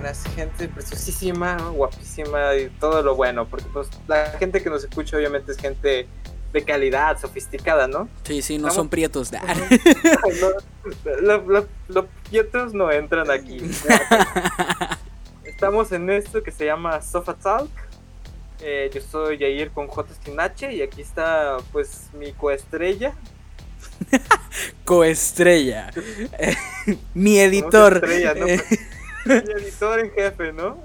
buenas gente preciosísima, guapísima y todo lo bueno, porque pues la gente que nos escucha obviamente es gente de calidad, sofisticada, ¿no? Sí, sí, no son prietos. los, los prietos no entran aquí. Estamos en esto que se llama Sofa Talk. Eh, yo soy Jair con J H y aquí está pues mi coestrella. coestrella. mi editor. mi editor en jefe, ¿no?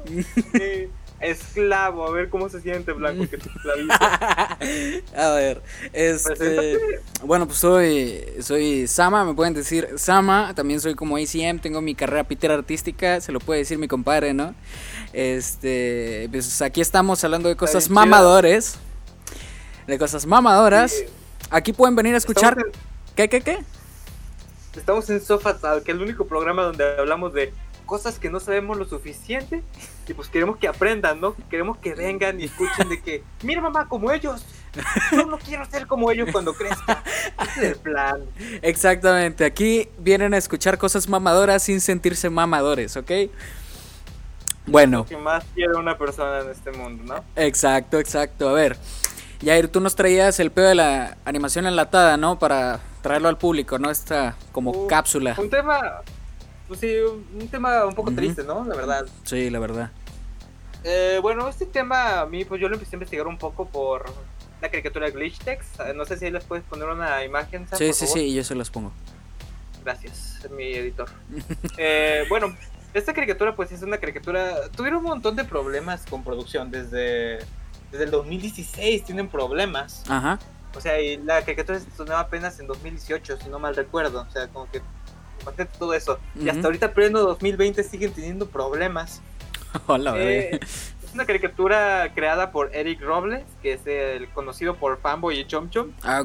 esclavo, a ver cómo se siente Blanco que te A ver, este, bueno, pues soy soy Sama, me pueden decir Sama, también soy como ACM, tengo mi carrera pitera artística, se lo puede decir mi compadre, ¿no? Este, pues aquí estamos hablando de cosas mamadores. De cosas mamadoras. Aquí pueden venir a escuchar. ¿Qué, qué, qué? Estamos en Sofa que es el único programa donde hablamos de cosas que no sabemos lo suficiente y pues queremos que aprendan, ¿no? Queremos que vengan y escuchen de que, mira mamá, como ellos. Yo no quiero ser como ellos cuando crezca. Ese es el plan. Exactamente. Aquí vienen a escuchar cosas mamadoras sin sentirse mamadores, ¿ok? Bueno. Lo que más quiere una persona en este mundo, ¿no? Exacto, exacto. A ver. Yair, tú nos traías el pedo de la animación enlatada, ¿no? Para traerlo al público, ¿no? Esta como cápsula. Un tema, pues sí, un tema un poco triste, ¿no? La verdad. Sí, la verdad. Eh, bueno, este tema a mí, pues yo lo empecé a investigar un poco por la caricatura Glitch Text. Eh, no sé si ahí les puedes poner una imagen. Sí, sí, sí, yo se las pongo. Gracias, mi editor. eh, bueno, esta caricatura, pues es una caricatura. Tuvieron un montón de problemas con producción desde, desde el 2016. Tienen problemas. Ajá. O sea, y la caricatura se estrenaba apenas en 2018, si no mal recuerdo. O sea, como que todo eso. Y hasta ahorita, pleno 2020, siguen teniendo problemas. Hola, eh, es una caricatura creada por Eric Robles, que es el conocido por Fanboy y Chom Chom. Ah,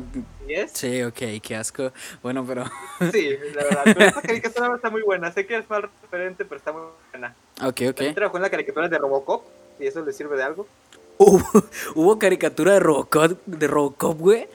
sí, ok, qué asco. Bueno, pero. sí, la verdad. Pero esta caricatura está muy buena. Sé que es mal referente, pero está muy buena. Ok, ok. También trabajó en la caricatura de Robocop, y eso le sirve de algo. ¿Hubo, caricatura de Robocop, de Robocop, güey?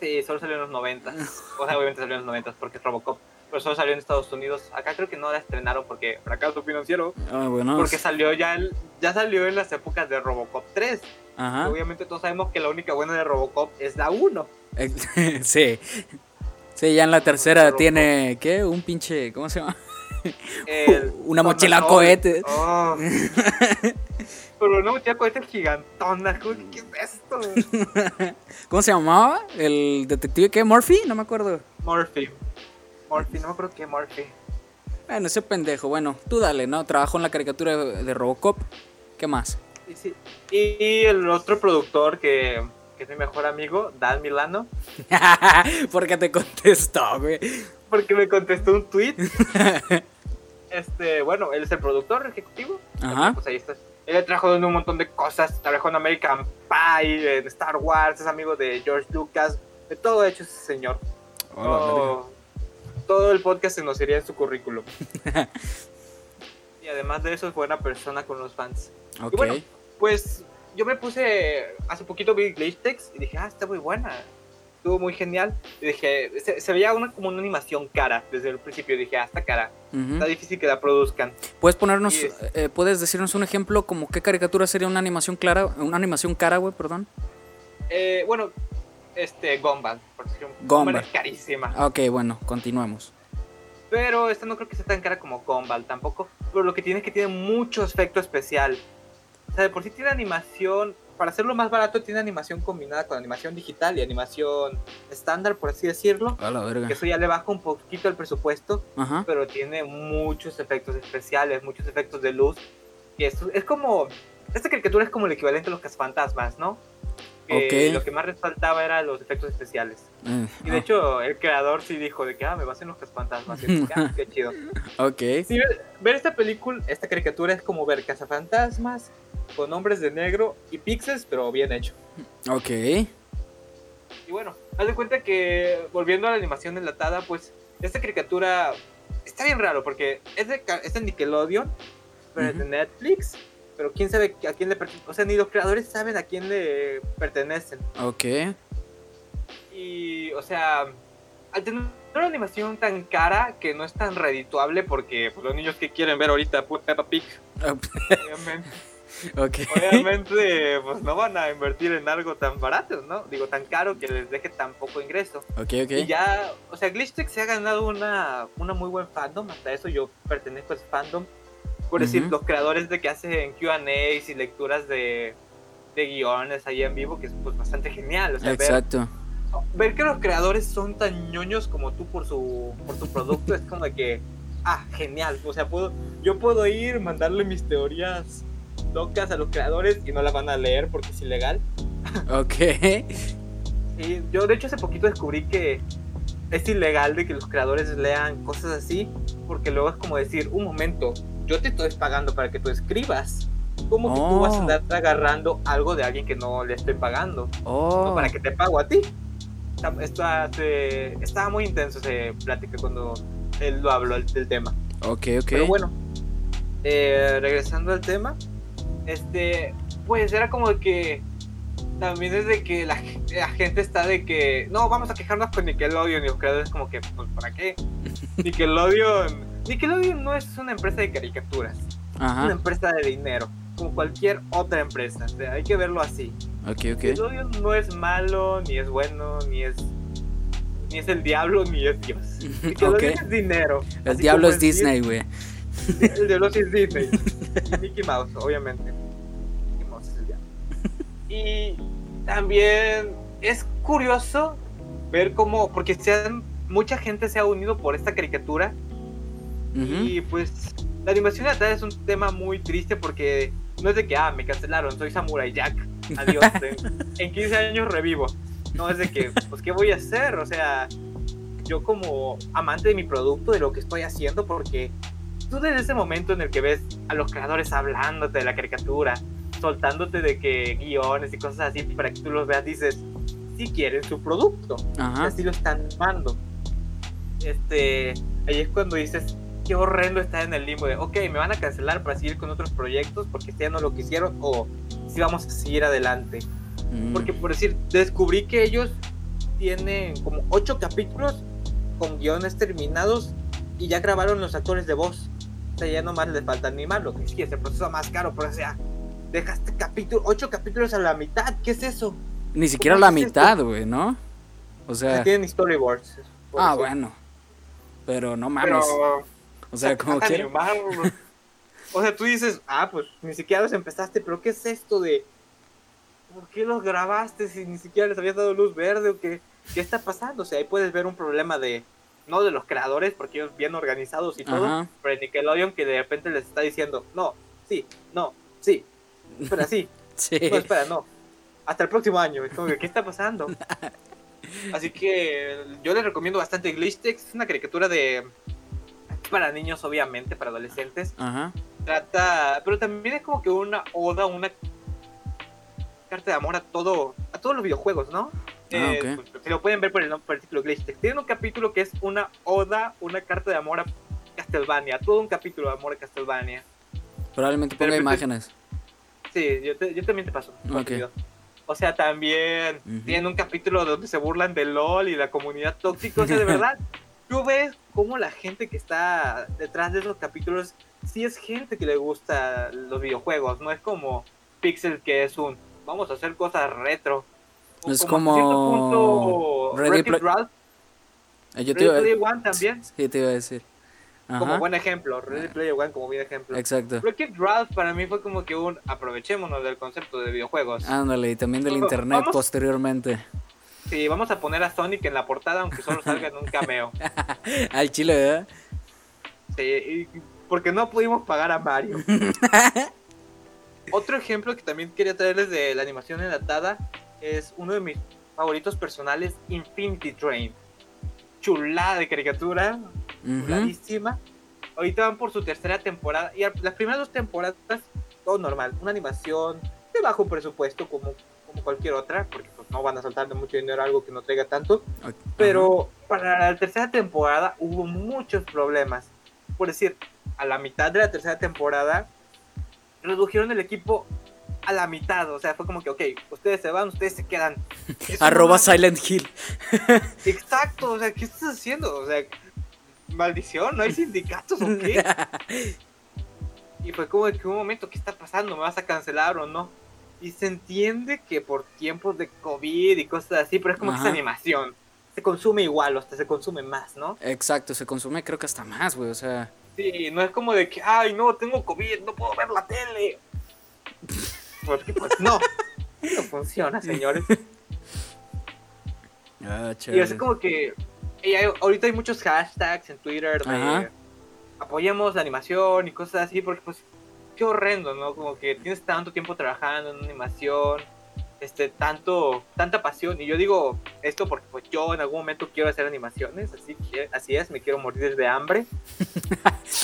Sí, solo salió en los 90. O sea, obviamente salió en los 90 porque es Robocop. Pero solo salió en Estados Unidos. Acá creo que no la estrenaron porque fracaso financiero. Ah, bueno. Porque salió ya, ya salió en las épocas de Robocop 3. Ajá. Obviamente todos sabemos que la única buena de Robocop es la 1. sí. Sí, ya en la tercera tiene, ¿qué? Un pinche, ¿cómo se llama? Una mochila cohete. Oh. Pero una mochila cohete gigantona. ¿Qué es esto? ¿Cómo se llamaba? ¿El detective qué? ¿Murphy? No me acuerdo. Murphy. Murphy, no me acuerdo qué Murphy. Bueno, ese pendejo. Bueno, tú dale, ¿no? Trabajó en la caricatura de Robocop. ¿Qué más? Y, sí. y el otro productor que, que es mi mejor amigo, Dan Milano. Porque te contestó, güey. Porque me contestó un tweet. este, bueno, él es el productor ejecutivo. Ajá. Pues ahí está. Él trabajó en un montón de cosas. Trabajó en American Pie, en Star Wars, es amigo de George Lucas. De todo hecho ese señor. Oh, todo el podcast se nos iría en su currículum. y además de eso es buena persona con los fans. Ok. bueno, pues yo me puse, hace poquito vi Glitch Text y dije, ah, está muy buena. Estuvo muy genial. Y dije, se, veía una, como una animación cara desde el principio. dije, ah, está cara. Está difícil que la produzcan. ¿Puedes ponernos, eh, puedes decirnos un ejemplo como qué caricatura sería una animación clara, una animación cara, güey, perdón? Eh, bueno, este, Gumball, por decirlo. Gumball es carísima. Ok, bueno, continuemos. Pero esta no creo que sea tan cara como Gumball tampoco. Pero lo que tiene es que tiene mucho efecto especial. O sea, de por sí tiene animación. Para hacerlo más barato, tiene animación combinada con animación digital y animación estándar, por así decirlo. A la verga. Que eso ya le baja un poquito el presupuesto. Pero tiene muchos efectos especiales, muchos efectos de luz. Y esto es como. Esta caricatura es como el equivalente a los cazafantasmas, ¿no? lo que más resaltaba era los efectos especiales. Eh, y de ah. hecho, el creador sí dijo de que, ah, me basen los cazafantasmas. ah, qué chido. Ok. ver, esta película, esta caricatura es como ver cazafantasmas con hombres de negro y pixels, pero bien hecho. Ok. Y bueno, haz de cuenta que, volviendo a la animación enlatada, pues, esta caricatura está bien raro porque es de, es de Nickelodeon, pero es de Netflix pero quién sabe a quién le pertenece. O sea, ni los creadores saben a quién le pertenecen. Ok. Y, o sea, al tener una animación tan cara que no es tan redituable porque pues, los niños que quieren ver ahorita Peppa Pig, obviamente, obviamente pues no van a invertir en algo tan barato, ¿no? Digo, tan caro que les deje tan poco ingreso. Y ya, o sea, Glitch se ha ganado una, una muy buen fandom, hasta eso yo pertenezco a ese fandom. Por decir, los creadores de que hacen QAs y lecturas de, de guiones ahí en vivo, que es pues bastante genial. O sea, Exacto ver que los creadores son tan ñoños como tú por su, por su producto es como de que, ah, genial. O sea, puedo, yo puedo ir, mandarle mis teorías locas a los creadores y no las van a leer porque es ilegal. Ok. y yo de hecho hace poquito descubrí que es ilegal de que los creadores lean cosas así porque luego es como decir, un momento, yo te estoy pagando para que tú escribas. ¿Cómo que tú vas a oh. andar agarrando algo de alguien que no le estoy pagando? Oh. para que te pago a ti estaba muy intenso ese plática cuando él lo habló del tema. Ok, ok. Pero bueno, eh, regresando al tema, este, pues era como que también es de que la, gente está de que no, vamos a quejarnos con Nickelodeon y los creadores como que, pues, ¿para qué? Nickelodeon, Nickelodeon no es una empresa de caricaturas, es una empresa de dinero, como cualquier otra empresa, hay que verlo así. Ok, ok. Nickelodeon no es malo, ni es bueno, ni es ni es el diablo, ni es Dios. Nickelodeon es dinero. El diablo es Disney, güey. El sí es Disney. Mickey Mouse, obviamente. Mickey Mouse es el diablo. Y también es curioso ver cómo, porque se mucha gente se ha unido por esta caricatura. Y pues la animación de es un tema muy triste porque no es de que, ah, me cancelaron, soy Samurai Jack adiós, en, 15 años revivo. No es de que, pues, ¿qué voy a hacer? O sea, yo como amante de mi producto, de lo que estoy haciendo, porque tú desde ese momento en el que ves a los creadores hablándote de la caricatura, soltándote de que guiones y cosas así para que tú los veas, dices, si quieren su producto, así lo están amando. Este, ahí es cuando dices, qué horrendo estar en el limbo de, ok, me van a cancelar para seguir con otros proyectos porque ya no lo quisieron, o si vamos a seguir adelante. Mm. Porque por decir, descubrí que ellos tienen como ocho capítulos con guiones terminados y ya grabaron los actores de voz. O sea, ya nomás les falta animar, lo que sí es el proceso más caro, pero o sea, dejaste capítulo, ocho capítulos a la mitad, ¿qué es eso? Ni siquiera la mitad, güey, ¿no? O sea... tienen storyboards. Ah, bueno. Pero no mames. o sea, como que... O sea, tú dices, ah, pues ni siquiera los empezaste, pero ¿qué es esto de por qué los grabaste si ni siquiera les habías dado luz verde o qué, qué está pasando? O sea, ahí puedes ver un problema de, no de los creadores, porque ellos bien organizados y todo, pero de Nickelodeon que de repente les está diciendo, no, sí, no, sí, espera, sí, sí. no, espera, no, hasta el próximo año, es como ¿qué está pasando? Así que yo les recomiendo bastante Glitchtex, es una caricatura de para niños obviamente, para adolescentes. Ajá trata, pero también es como que una oda, una carta de amor a todo, a todos los videojuegos, ¿no? Ah, eh, pues, se lo pueden ver por el, por el título Glitch Tiene un capítulo que es una oda, una carta de amor a Castlevania, todo un capítulo de amor a Castlevania. Probablemente ponga imágenes. Sí, yo, yo, también te paso. O sea, también tiene un capítulo donde se burlan de LOL y la comunidad tóxica. O sea, de verdad, tú ves cómo la gente que está detrás de esos capítulos sí es gente que le gusta los videojuegos, no es como Pixel que es un vamos a hacer cosas retro. Es como, Ready Ralph. Eh, yo Ready Player One también. Sí, te iba a decir. Como buen ejemplo, Ready Player One como buen ejemplo. Exacto. Wreck-It Ralph para mí fue como que un aprovechémonos del concepto de videojuegos. Ándale, y también del internet posteriormente. Sí, vamos a poner a Sonic en la portada aunque solo salga en un cameo. Al chile, ¿verdad? Sí, y porque no pudimos pagar a Mario. Otro ejemplo que también quería traerles de la animación enlatada es uno de mis favoritos personales, Infinity Train. Chulada de caricatura, chuladísima. Ahorita van por su tercera temporada y las primeras dos temporadas todo normal, una animación de bajo presupuesto como, como cualquier otra, porque pues, no van a soltar de mucho dinero algo que no traiga tanto. Pero para la tercera temporada hubo muchos problemas. Por decir, a la mitad de la tercera temporada, redujeron el equipo a la mitad, o sea, fue como que, ok, ustedes se van, ustedes se quedan. Arroba Silent Hill. Exacto, o sea, ¿qué estás haciendo? O sea, maldición, ¿no hay sindicatos o qué? y fue como que un momento, ¿qué está pasando? ¿Me vas a cancelar o no? Y se entiende que por tiempos de COVID y cosas así, pero es como que es animación. Se consume igual, o hasta se consume más, ¿no? Exacto, se consume creo que hasta más, güey, o sea. Sí, no es como de que, ay, no, tengo COVID, no puedo ver la tele. Porque pues no, no funciona, señores. Ah, y es como que ahorita hay muchos hashtags en Twitter de apoyemos la animación y cosas así, porque pues qué horrendo, ¿no? Como que tienes tanto tiempo trabajando en una animación, este, tanto, tanta pasión. Y yo digo esto porque pues yo en algún momento quiero hacer animaciones, así, así es, me quiero morir de hambre.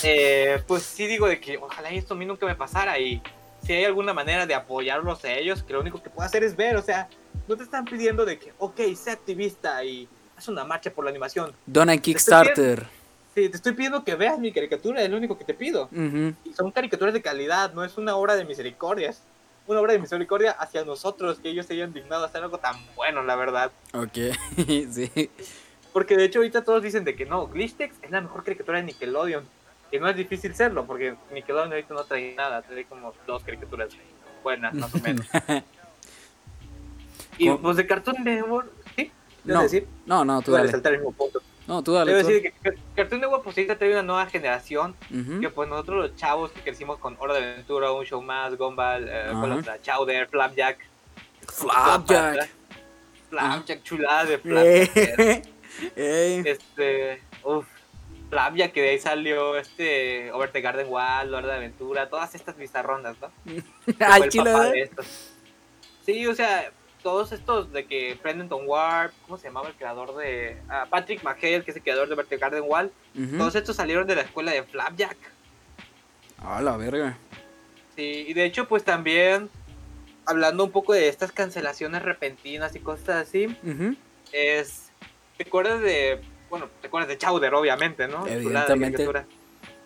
Eh, pues sí digo de que ojalá esto a mí nunca me pasara y si hay alguna manera de apoyarlos a ellos, que lo único que puedo hacer es ver, o sea, no te están pidiendo de que, ok, sé activista y haz una marcha por la animación. Dona Kickstarter. Sí, te estoy pidiendo que veas mi caricatura, es lo único que te pido. Y son caricaturas de calidad, no es una obra de misericordia, es una obra de misericordia hacia nosotros, que ellos se hayan dignado a hacer algo tan bueno, la verdad. Ok, sí. Porque de hecho ahorita todos dicen de que no, Glitchtex es la mejor caricatura de Nickelodeon. Y no es difícil serlo, porque Nickelodeon ahorita no trae nada, trae como dos caricaturas buenas, más o menos. y pues de Cartoon Network, ¿sí? No, decir? no, no, tú dale. saltar el mismo punto. No, tú dale. Debo decir que Cartoon Network pues ahorita trae una nueva generación, que pues nosotros los chavos que crecimos con Hora de Aventura, Un Show Más, Gumball, eh, con Chowder, Flapjack. Flapjack. Flapjack, chulada de Flapjack. este, uff, Flapjack, que de ahí salió este Over the Garden Wall, Hora de Aventura, todas estas bizarrondas, ¿no? Ay, chulada. Sí, o sea, todos estos de que Pendleton Warp, ¿cómo se llamaba el creador de ah, Patrick McHale, que es el creador de Vertical Garden Wall? Todos estos salieron de la escuela de Flapjack. Ah, la verga. Sí, y de hecho, pues también hablando un poco de estas cancelaciones repentinas y cosas así, es. ¿Te acuerdas de. Bueno, te acuerdas de Chowder, obviamente, ¿no? Evidentemente.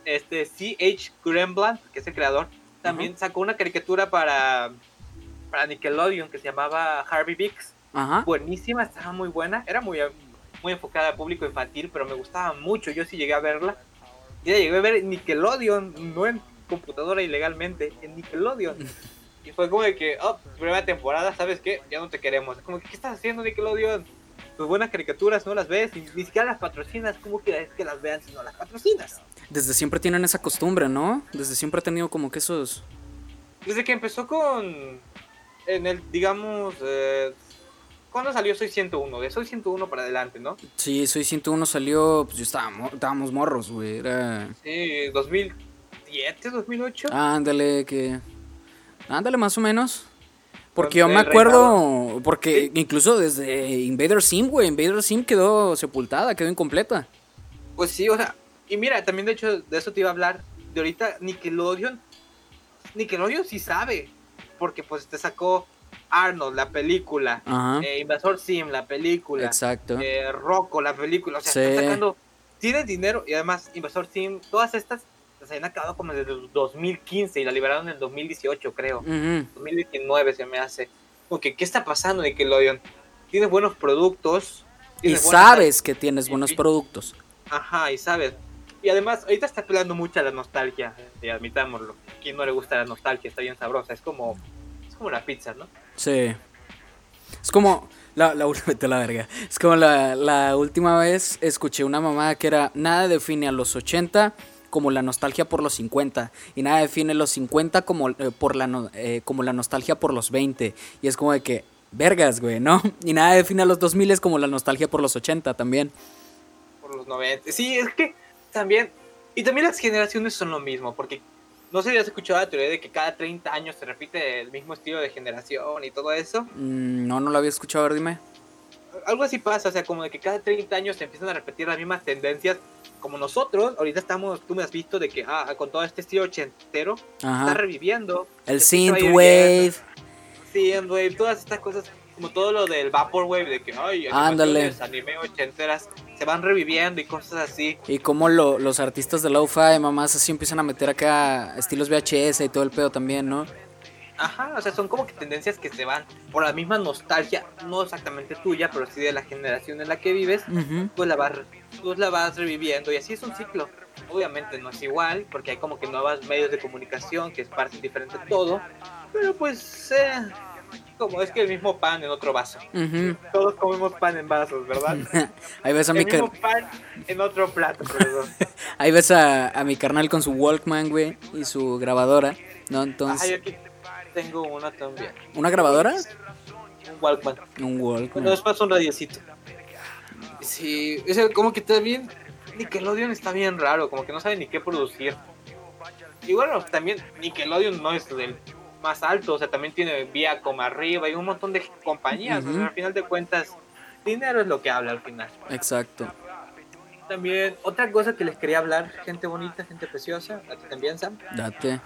Este, C.H. Grembland, que es el creador, también sacó una caricatura para para Nickelodeon que se llamaba Harvey Bix. Buenísima, estaba muy buena. Era muy, muy enfocada al público infantil, pero me gustaba mucho. Yo sí llegué a verla. Y llegué a ver Nickelodeon, no en computadora ilegalmente, en Nickelodeon. Y fue como de que, oh, primera temporada, ¿sabes qué? Ya no te queremos. Como ¿qué estás haciendo Nickelodeon? Tus buenas caricaturas no las ves, ni, ni siquiera las patrocinas. ¿Cómo quieres que las vean si no las patrocinas? Desde siempre tienen esa costumbre, ¿no? Desde siempre ha tenido como que esos... Desde que empezó con en el, digamos, eh, ¿cuándo salió Soy 101? De Soy 101 para adelante, ¿no? Sí, Soy 101 salió, pues yo estaba, estábamos morros, güey, era... Sí, 2007, 2008. Ándale, que... Ándale, más o menos. Porque yo me acuerdo, porque incluso desde Invader Sim, güey, Invader Sim quedó sepultada, quedó incompleta. Pues sí, o sea, y mira, también de hecho de eso te iba a hablar, de ahorita Nickelodeon, Nickelodeon sí sabe, porque pues te sacó Arnold, la película, eh, Invasor Sim, la película, Exacto. Eh, Rocco, la película, o sea, está sacando, tienes dinero y además Invasor Sim, todas estas se han acabado como desde el 2015 y la liberaron en el 2018, creo. 2019 se me hace. porque ¿qué está pasando Nickelodeon? Tienes buenos productos. y sabes que tienes buenos productos. Ajá, y sabes. Y además, ahorita está peleando mucha la nostalgia, y admitámoslo no le gusta la nostalgia, está bien sabrosa. Es como, es como la pizza, ¿no? Sí. Es como, la, la, la verga. Es como la, la última vez escuché una mamada que era, nada define a los 80 como la nostalgia por los 50 y nada define los 50 como, eh, por la, eh, como la nostalgia por los 20 y es como de que vergas, güey, ¿no? Y nada define a los 2000 como la nostalgia por los 80 también. Por los 90. Sí, es que también y también las generaciones son lo mismo, porque no sé si has escuchado la teoría de que cada 30 años se repite el mismo estilo de generación y todo eso. Mm, no, no lo había escuchado, a ver, dime. Algo así pasa, o sea, como de que cada 30 años se empiezan a repetir las mismas tendencias. Como nosotros, ahorita estamos, tú me has visto de que ah, con todo este estilo ochentero, está reviviendo. El synthwave. Synthwave, todas estas cosas, como todo lo del Vaporwave, de que, ay, Ándale. anime ochenteras se van reviviendo y cosas así. Y como los artistas de lo-fi, mamás, así empiezan a meter acá estilos VHS y todo el pedo también, ¿no? Ajá, o sea, son como que tendencias que se van por la misma nostalgia, no exactamente tuya, pero sí de la generación en la que vives, pues, la vas, pues la vas reviviendo y así es un ciclo. Obviamente no es igual, porque hay como que nuevos medios de comunicación que es parte diferente de todo, pero pues eh, como es que el mismo pan en otro vaso. Todos comemos pan en vasos, ¿verdad? Ahí ves a el mi mismo pan en otro plato. Ahí ves a, a, mi carnal con su Walkman, güey, y su grabadora, ¿no? Entonces... Ay, aquí tengo una también. ¿Una grabadora? Un Walkman. Un Walkman. Bueno, después un radiocito. Sí, es como que también Nickelodeon está bien raro, como que no sabe ni qué producir. Y bueno, también Nickelodeon no es del más alto, o sea, también tiene Viacom arriba y un montón de compañías. al final de cuentas, dinero es lo que habla al final. Exacto. También, otra cosa que les quería hablar, gente bonita, gente preciosa, a ti también, Sam. Date.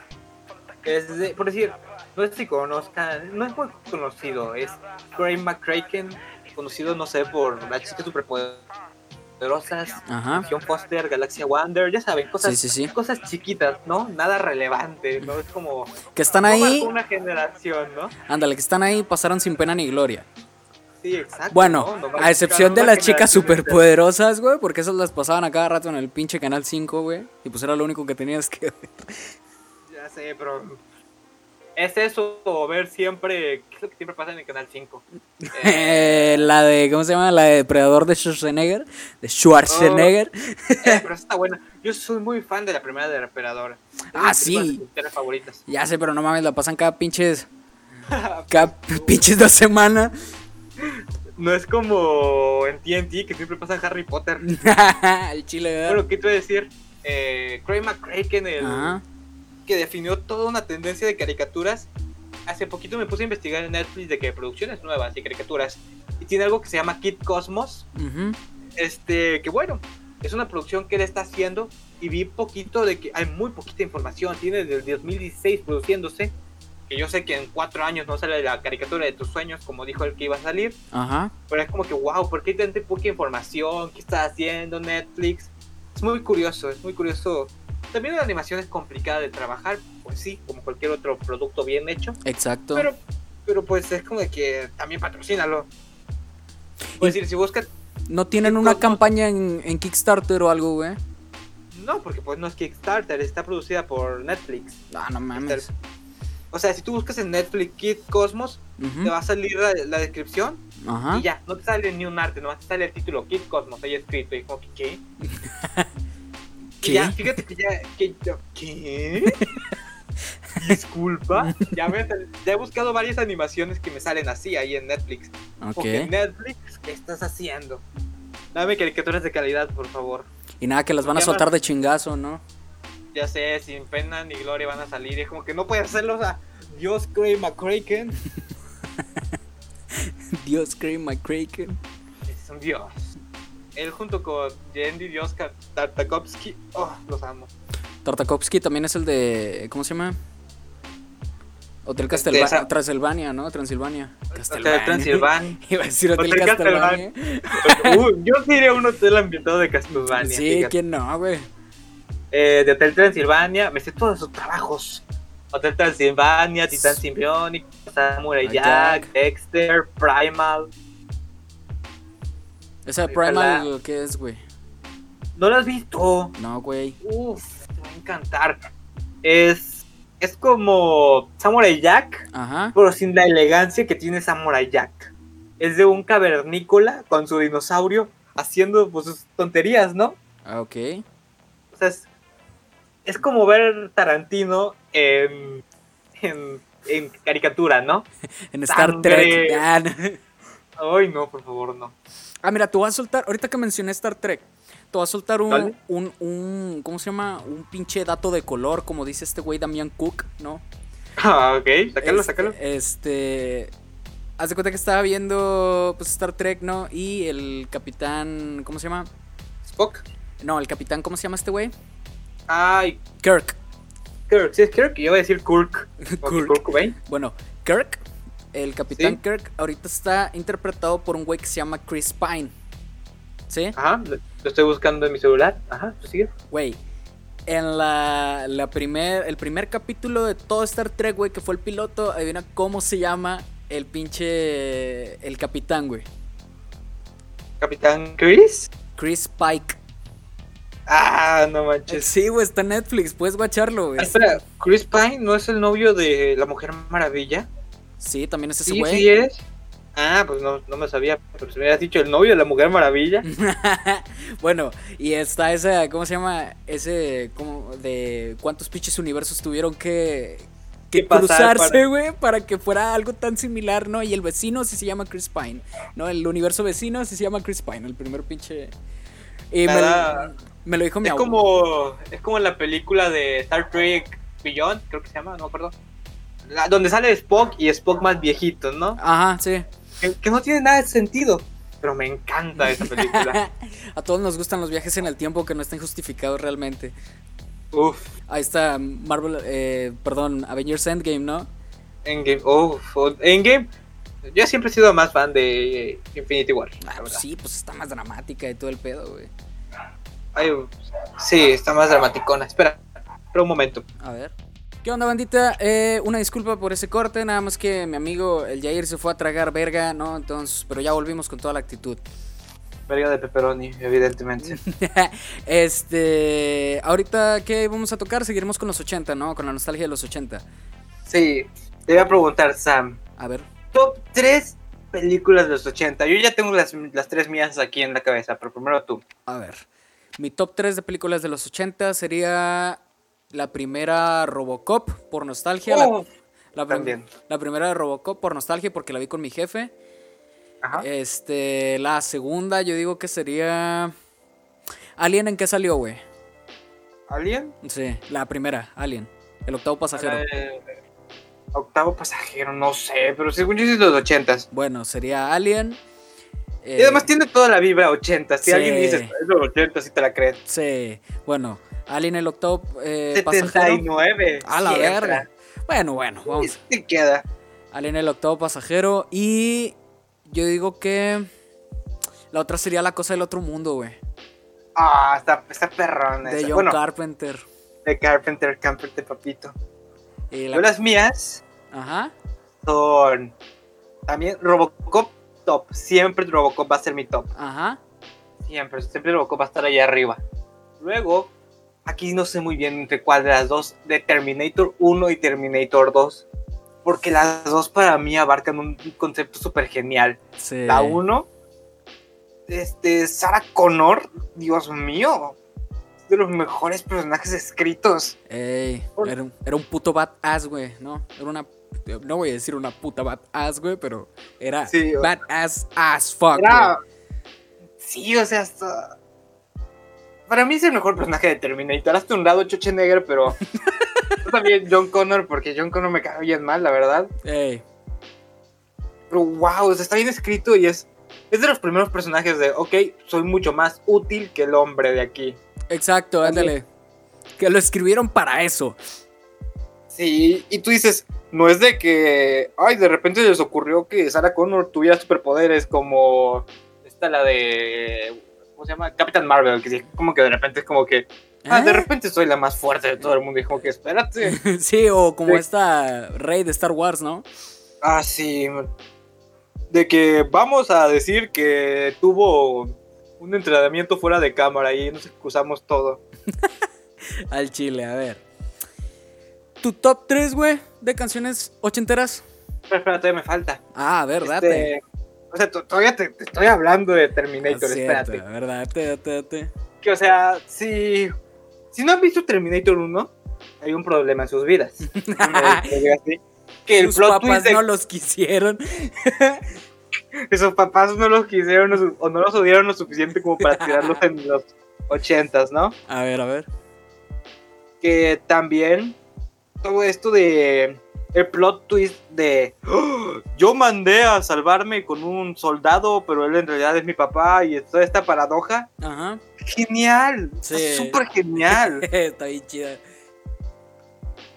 Es de, por decir, no sé si conozcan, no es muy conocido, es Craig McCracken, conocido, no sé, por la chica superpoderosas, Ajá. Foster, Galaxia Wonder, ya saben, cosas, cosas chiquitas, ¿no? Nada relevante, ¿no? Es como... Que están ahí... Una generación, ¿no? Ándale, que están ahí, pasaron sin pena ni gloria. Sí, exacto. Bueno, a excepción de las chicas superpoderosas, güey, porque esas las pasaban a cada rato en el pinche Canal 5, güey, y pues era lo único que tenías que ver. Ya sé, pero es eso o ver siempre qué es lo que siempre pasa en el canal 5 eh, la de cómo se llama la de depredador de Schwarzenegger de Schwarzenegger. Oh, eh, pero está buena. Yo soy muy fan de la primera de depredador. Ah sí. favoritas. ya sé pero no mames la pasan cada pinches cada pinches dos semanas. No es como en TNT que siempre pasa Harry Potter. El chile ¿verdad? bueno qué te voy a decir eh, Craig McCracken el que definió toda una tendencia de caricaturas. Hace poquito me puse a investigar en Netflix de que producciones nuevas y caricaturas. Y tiene algo que se llama Kid Cosmos. Este, que bueno, es una producción que él está haciendo. Y vi poquito de que hay muy poquita información. Tiene desde el 2016 produciéndose. Que yo sé que en cuatro años no sale la caricatura de tus sueños, como dijo el que iba a salir. Ajá. Pero es como que, wow, ¿por qué hay tanta poca información? ¿Qué está haciendo Netflix? Es muy curioso, es muy curioso también la animación es complicada de trabajar, pues sí, como cualquier otro producto bien hecho. Exacto. Pero, pero pues es como de que también patrocínalo. Puedes decir, si buscas... ¿No tienen una campaña en, Kickstarter o algo, güey? No, porque pues no es Kickstarter, está producida por Netflix. Ah, no mames. O sea, si tú buscas en Netflix Kid Cosmos, te va a salir la, descripción Ajá. y ya, no te sale ni un arte, nomás te sale el título Kid Cosmos ahí escrito y como que, ¿qué? ¿Qué? fíjate que ya. Que, ¿Qué? Disculpa. Ya, me, ya, he buscado varias animaciones que me salen así ahí en Netflix. Okay. Netflix, ¿qué estás haciendo? Dame caricaturas de calidad, por favor. Y nada, que las van a soltar de chingazo, ¿no? Ya sé, sin pena ni gloria van a salir. Es como que no puede hacerlo, o sea, Dios Cray McCracken. Dios Cray McCracken. Es un dios él junto con Yendi y Oscar Tartakovsky, oh, los amo. Tartakovsky también es el de, ¿cómo se llama? Hotel Castelvania, Transilvania, ¿no? Transilvania. Castelvania. Transilvania. Iba a decir Hotel, Castelvania. uh, yo diría un hotel ambientado de Castelvania. Sí, ¿quién no, güey? Eh, de Hotel Transilvania, me sé todos sus trabajos. Hotel Transilvania, Titan Symbionic, Samurai Jack, Dexter, Primal. ¿Esa de Primal qué es, güey? ¿No la has visto? No, güey. Uf, te va a encantar. Es, es como Samurai Jack, Ajá. pero sin la elegancia que tiene Samurai Jack. Es de un cavernícola con su dinosaurio haciendo pues, sus tonterías, ¿no? Ah, ok. O sea, es, como ver Tarantino en, en, caricatura, ¿no? en Star Trek. Ah, Ay, no, por favor, no. Ah, mira, te voy a soltar, ahorita que mencioné Star Trek, te voy a soltar un, un, un, ¿cómo se llama? Un pinche dato de color, como dice este güey Damian Cook, ¿no? Ah, ok, sácalo, este, sácalo. Este, haz de cuenta que estaba viendo, pues, Star Trek, ¿no? Y el capitán, ¿cómo se llama? Spock. No, el capitán, ¿cómo se llama este güey? Ay. Kirk. Kirk, sí es Kirk, yo voy a decir Kirk. Kirk. Bueno, Kirk el Capitán Kirk ahorita está interpretado por un güey que se llama Chris Pine. ¿Sí? Ajá, lo estoy buscando en mi celular. Ajá, sigue. Güey, en la, la primer, el primer capítulo de todo Star Trek, güey, que fue el piloto, adivina cómo se llama el pinche. El capitán, güey. ¿Capitán Chris? Chris Pike. Ah, no manches. Sí, güey, está en Netflix, puedes guacharlo, güey. espera, ¿Chris Pine no es el novio de la Mujer Maravilla? Sí, también es ese güey. Sí, sí es. Ah, pues no, no me sabía, pero si me hubieras dicho el novio de la Mujer Maravilla. bueno, y está esa, ¿cómo se llama? Ese, como de cuántos pinches universos tuvieron que, que cruzarse, güey, para... que fuera algo tan similar, ¿no? Y el vecino sí se llama Chris Pine, ¿no? El universo vecino sí se llama Chris Pine, el primer pinche... Y me, lo dijo mi es Como, es como en la película de Star Trek Beyond, creo que se llama, no me donde sale Spock y Spock más viejito, ¿no? Ajá, sí. Que, no tiene nada de sentido. Pero me encanta esa película. a todos nos gustan los viajes en el tiempo que no estén justificados realmente. Uf. Ahí está Marvel, eh, perdón, Avengers Endgame, ¿no? Endgame, uf. Endgame. Yo siempre he sido más fan de Infinity War. Ah, pues sí, pues está más dramática y todo el pedo, güey. sí, está más dramaticona. Espera, espera un momento. A ver. ¿Qué onda, bandita? Eh, una disculpa por ese corte, nada más que mi amigo el Jair se fue a tragar verga, ¿no? Entonces, pero ya volvimos con toda la actitud. Verga de pepperoni, evidentemente. este, ahorita, ¿qué vamos a tocar? Seguiremos con los 80, ¿no? Con la nostalgia de los 80. Sí, te voy a preguntar, Sam. A ver. Top 3 películas de los 80. Yo ya tengo las, las tres mías aquí en la cabeza, pero primero tú. A ver. Mi top 3 de películas de los 80 sería la primera Robocop por nostalgia. la, oh, la, la, primera de Robocop por nostalgia porque la vi con mi jefe. Este, la segunda yo digo que sería Alien en qué salió, güey. ¿Alien? Sí, la primera, Alien. El octavo pasajero. octavo pasajero, no sé, pero según yo es de los ochentas. Bueno, sería Alien. y además tiene toda la vibra ochenta. Si alguien dice es de los ochentas, si te la crees. Sí, bueno. Alien el octavo eh, 79. A la verga. Bueno, bueno, vamos. ¿Qué queda? Alien el octavo pasajero. Y yo digo que la otra sería La cosa del otro mundo, güey. Ah, está, está perrón. De John Carpenter. De Carpenter, Carpenter, papito. Y las mías Ajá. son también Robocop top. Siempre Robocop va a ser mi top. Ajá. Siempre, siempre Robocop va a estar ahí arriba. Luego, aquí no sé muy bien entre cuál de las dos, de Terminator 1 y Terminator 2. Porque las dos para mí abarcan un concepto súper genial. La 1, este, Sarah Connor, Dios mío, de los mejores personajes escritos. Ey, era, un, era un puto badass, güey, ¿no? Era una no voy a decir una puta badass, güey, pero era badass as fuck. Sí, o sea, hasta para mí es el mejor personaje de Terminator. Hasta un lado Negro, pero también John Connor, porque John Connor me cae bien mal, la verdad. Ey. Pero wow, está bien escrito y es, es de los primeros personajes de, ok, soy mucho más útil que el hombre de aquí. Exacto, ándale. Que lo escribieron para eso. Sí, y tú dices, no es de que, ay, de repente les ocurrió que Sarah Connor tuviera superpoderes como esta la de ¿cómo se llama? Captain Marvel, que como que de repente es como que, ah, de ¿Eh? repente soy la más fuerte de todo el mundo y como que espérate. sí, o como esta rey de Star Wars, ¿no? Ah, sí. De que vamos a decir que tuvo un entrenamiento fuera de cámara y nos excusamos todo. Al chile, a ver. ¿Tu top 3, güey, de canciones ochenteras? espérate, me falta. Ah, a ver, este, date. O sea, todavía te, estoy hablando de Terminator, espérate. verdad, date, Que, o sea, si, si no han visto Terminator 1, hay un problema en sus vidas. que Sus papás no los quisieron. sus papás no los quisieron o no los odiaron lo suficiente como para tirarlos en los ochentas, ¿no? A ver, a ver. Que también todo esto de el plot twist de ¡Oh! yo mandé a salvarme con un soldado, pero él en realidad es mi papá y toda esta paradoja. Ajá. Genial, súper genial. Está bien chida.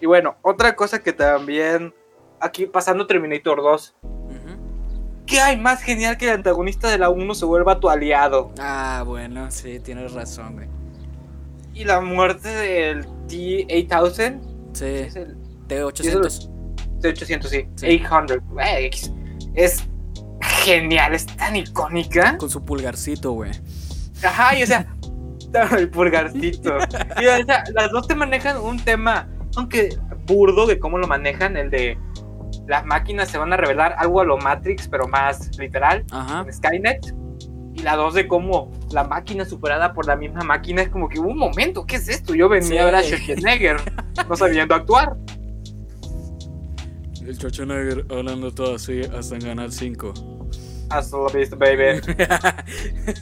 Y bueno, otra cosa que también aquí pasando Terminator 2. ¿Qué hay más genial que el antagonista de la 1 se vuelva tu aliado? Ah, bueno, sí, tienes razón, güey. Y la muerte del T-8000. Sí. Es el T-800. T-800, sí. 800. Es genial, es tan icónica. Con su pulgarcito, güey. Ajá, y o sea, el pulgarcito. y, o sea, las dos te manejan un tema, aunque burdo de cómo lo manejan, el de las máquinas se van a revelar algo a lo Matrix, pero más literal, Ajá. Skynet. Y la dos de cómo la máquina superada por la misma máquina es como que un momento, ¿qué es esto? Yo venía a ver a Schwarzenegger no sabiendo actuar. El Schwarzenegger hablando todo así hasta ganar 5. Hasta la vista, baby.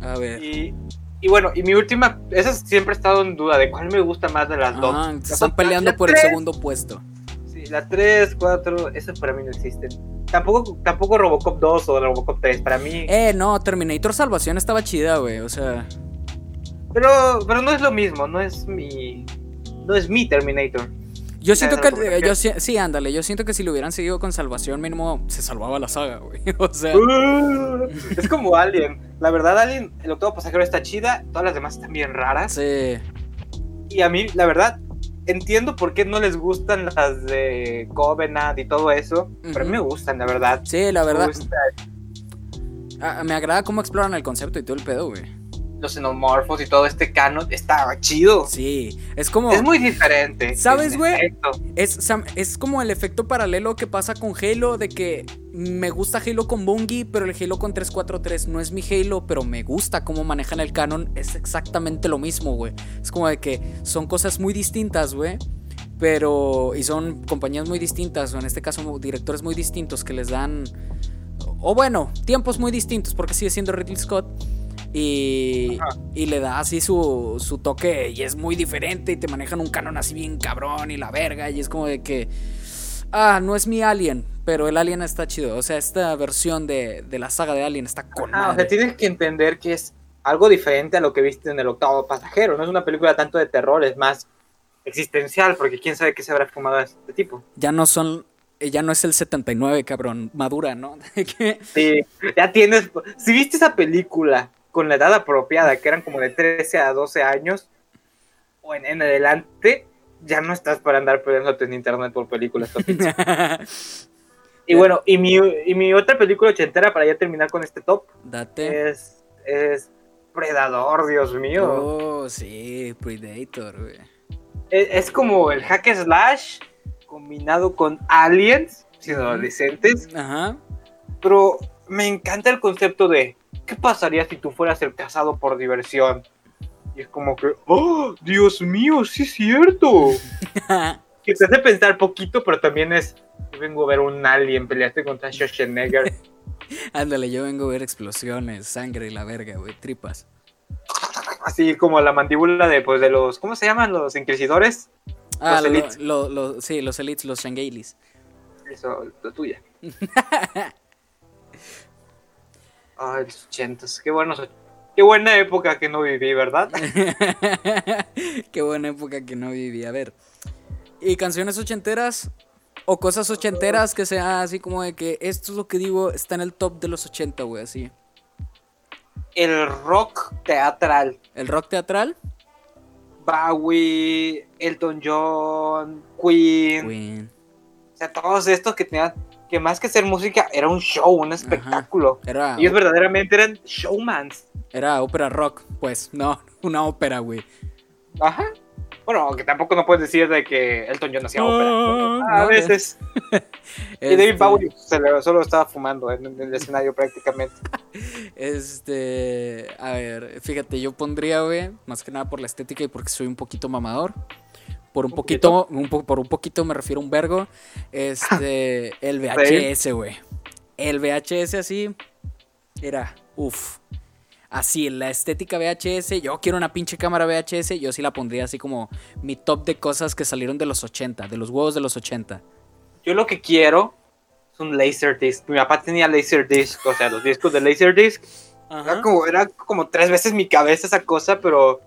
a ver. Y, y, bueno, y mi última, esa siempre he estado en duda de cuál me gusta más de las dos. Se están peleando por el segundo puesto. Sí, la 3, 4, esas para mí no existen. Tampoco, tampoco Robocop 2 o Robocop 3, para mí. Eh, no, Terminator Salvación estaba chida, güey, o sea. Pero, pero no es lo mismo, no es mi. No es mi Terminator. Yo siento que, yo, sí, ándale, yo siento que si lo hubieran seguido con Salvación mínimo se salvaba la saga, güey. O sea. Uh, es como Alien. La verdad, Alien, el octavo pasajero está chida, todas las demás están bien raras. Sí. Y a mí, la verdad, entiendo por qué no les gustan las de Covenant y todo eso, pero a mí me gustan, la verdad. Sí, la verdad. Me, ah, me agrada cómo exploran el concepto y todo el pedo, güey los xenomorfos y todo este canon estaba chido. Sí, es como. Es muy diferente. ¿Sabes, güey? Es, es como el efecto paralelo que pasa con Halo, de que me gusta Halo con Bungie, pero el Halo con 343 no es mi Halo, pero me gusta cómo manejan el canon. Es exactamente lo mismo, güey. Es como de que son cosas muy distintas, güey. Pero. Y son compañías muy distintas, o en este caso directores muy distintos que les dan. O bueno, tiempos muy distintos, porque sigue siendo Ridley Scott y, le da así su, su, toque y es muy diferente y te manejan un canon así bien cabrón y la verga y es como de que, ah, no es mi Alien, pero el Alien está chido. O sea, esta versión de, de la saga de Alien está con... Ah, o sea, tienes que entender que es algo diferente a lo que viste en el octavo pasajero. No es una película tanto de terror, es más existencial, porque quién sabe qué se habrá fumado a este tipo. Ya no son eh, ya no es el 79, cabrón, madura, ¿no? sí, ya tienes. Si viste esa película con la edad apropiada, que eran como de 13 a 12 años o en, adelante, ya no estás para andar perdiéndote en internet por películas. y bueno, y mi, y mi otra película ochentera para ya terminar con este top Date. Es, es Predador, Dios mío. Oh, sí, Predator, güey. Es, es, como el hack slash combinado con aliens, siendo adolescentes. Ajá. Pero me encanta el concepto de ¿qué pasaría si tú fueras el casado por diversión? Y es como que, ¡oh, Dios mío, sí es cierto! que te hace pensar poquito, pero también es, yo vengo a ver un alien pelearte contra Schwarzenegger. Ándale, yo vengo a ver explosiones, sangre y la verga, güey, tripas. Así como la mandíbula de, pues, de los, ¿cómo se llaman? Los inquisidores. Ah, los elites. sí, los elites, los shangailis. Eso, la tuya. Ay, los ochentas, qué buenos. Qué buena época que no viví, ¿verdad? qué buena época que no viví. A ver. ¿Y canciones ochenteras? O cosas ochenteras que sea así como de que esto es lo que digo, está en el top de los ochenta, güey, así. El rock teatral. ¿El rock teatral? Bowie, Elton John, Queen. Queen. O sea, todos estos que tenían que más que ser música era un show, un espectáculo. Era, Ellos verdaderamente eran showmans. Era ópera rock, pues, no, una ópera, güey. Ajá. Bueno, que tampoco no puedes decir de que Elton John hacía ópera. Ah, a veces. y David este Bowie solo estaba fumando en, en, el escenario prácticamente. Este. A ver, fíjate, yo pondría, güey, más que nada por la estética y porque soy un poquito mamador por un, poquito, por un poquito me refiero a un vergo, este, el VHS, güey. El VHS así era, uff. Así, la estética VHS, yo quiero una pinche cámara VHS, yo sí la pondría así como mi top de cosas que salieron de los 80, de los huevos de los 80. Yo lo que quiero es un Laserdisc. Mi papá tenía Laserdisc, o sea, los discos de Laserdisc. Era como, era como tres veces mi cabeza esa cosa, pero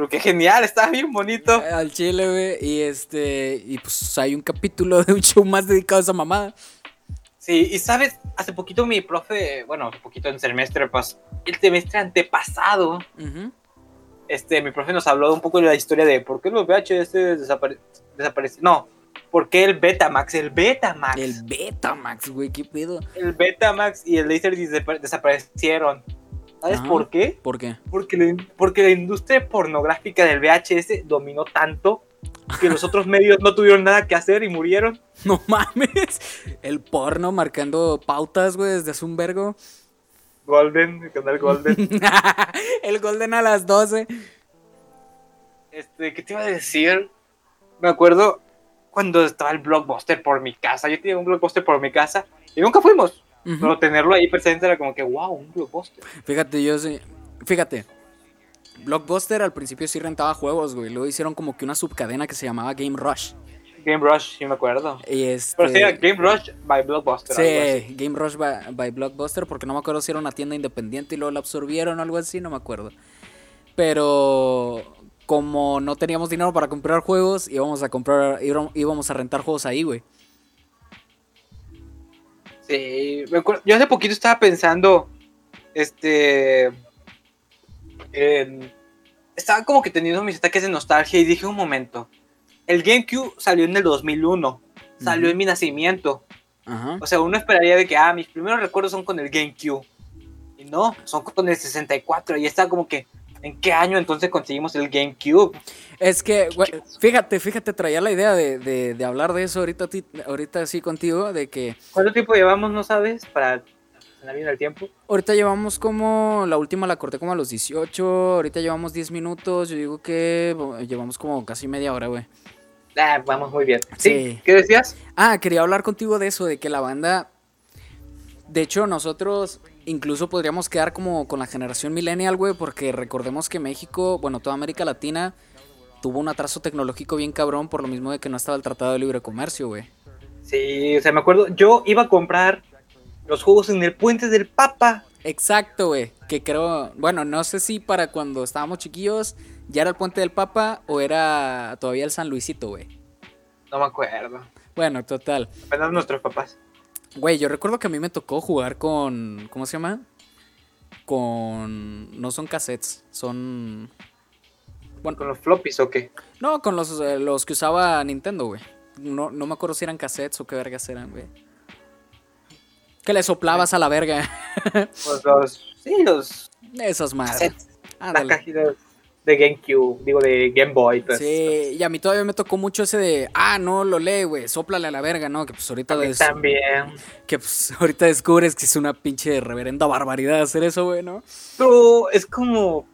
pero qué genial, estaba bien bonito. Eh, al chile, güey. Y este. Y pues hay un capítulo de un show más dedicado a esa mamada. Sí, y sabes, hace poquito mi profe, bueno, hace poquito en semestre, pues, el semestre antepasado, este, mi profe nos habló un poco de la historia de por qué los VHS desaparecieron. No, ¿por qué el Betamax? El Betamax. El Betamax, güey, qué pedo. El Betamax y el Laserdisc desaparecieron. ¿Sabes por qué? ¿Por qué? Porque la, porque la industria pornográfica del VHS dominó tanto que los otros medios no tuvieron nada que hacer y murieron. No mames. El porno marcando pautas, güey, desde hace un vergo. Golden, el canal Golden. el Golden a las 12. Este, ¿qué te iba a decir? Me acuerdo cuando estaba el blockbuster por mi casa. Yo tenía un blockbuster por mi casa y nunca fuimos. Pero tenerlo ahí presente era como que, wow, un blockbuster. Fíjate, yo sí. Fíjate. Blockbuster al principio sí rentaba juegos, güey. Luego hicieron como que una subcadena que se llamaba Game Rush. Game Rush, sí me acuerdo. Y este... Pero sí, Game Rush by Blockbuster. Sí, Game Rush by, Blockbuster, porque no me acuerdo si era una tienda independiente y luego la absorbieron o algo así, no me acuerdo. Pero como no teníamos dinero para comprar juegos, íbamos a comprar, íbamos a rentar juegos ahí, güey. Sí, me acuerdo, yo hace poquito estaba pensando, este, estaba como que teniendo mis ataques de nostalgia y dije un momento, el GameCube salió en el 2001, salió en mi nacimiento. O sea, uno esperaría de que, ah, mis primeros recuerdos son con el GameCube. Y no, son con el 64. Y está como que, ¿en qué año entonces conseguimos el GameCube? Es que, fíjate, fíjate, traía la idea de, hablar de eso ahorita, ahorita sí contigo, de que... ¿Cuánto tiempo llevamos, no sabes, para tener bien el tiempo? Ahorita llevamos como, la última la corté como a los 18, ahorita llevamos 10 minutos, yo digo que llevamos como casi media hora, güey. Ah, vamos muy bien. Sí. ¿Qué decías? Ah, quería hablar contigo de eso, de que la banda. De hecho, nosotros incluso podríamos quedar como con la generación millennial, güey, porque recordemos que México, bueno, toda América Latina, tuvo un atraso tecnológico bien cabrón por lo mismo de que no estaba el Tratado de Libre Comercio, güey. Sí, o sea, me acuerdo, yo iba a comprar los juegos en el Puente del Papa. Exacto, güey, que creo, bueno, no sé si para cuando estábamos chiquillos ¿Ya era el Puente del Papa o era todavía el San Luisito, güey? No me acuerdo. Bueno, total. Apenas nuestros papás. Güey, yo recuerdo que a mí me tocó jugar con. ¿Cómo se llama? Con. No son cassettes, son. Bueno, ¿Con los floppies o qué? No, con los, eh, los que usaba Nintendo, güey. No, no me acuerdo si eran cassettes o qué vergas eran, güey. Que le soplabas a la verga. Pues los. Sí, los. Esos más. La cajita de GameCube, digo de Game Boy. Pues, sí, y a mí todavía me tocó mucho ese de, ah, no lo lee, güey, soplale a la verga, ¿no? Que pues ahorita. también. Que pues ahorita descubres que es una pinche reverenda barbaridad hacer eso, güey, ¿no? Pero es como.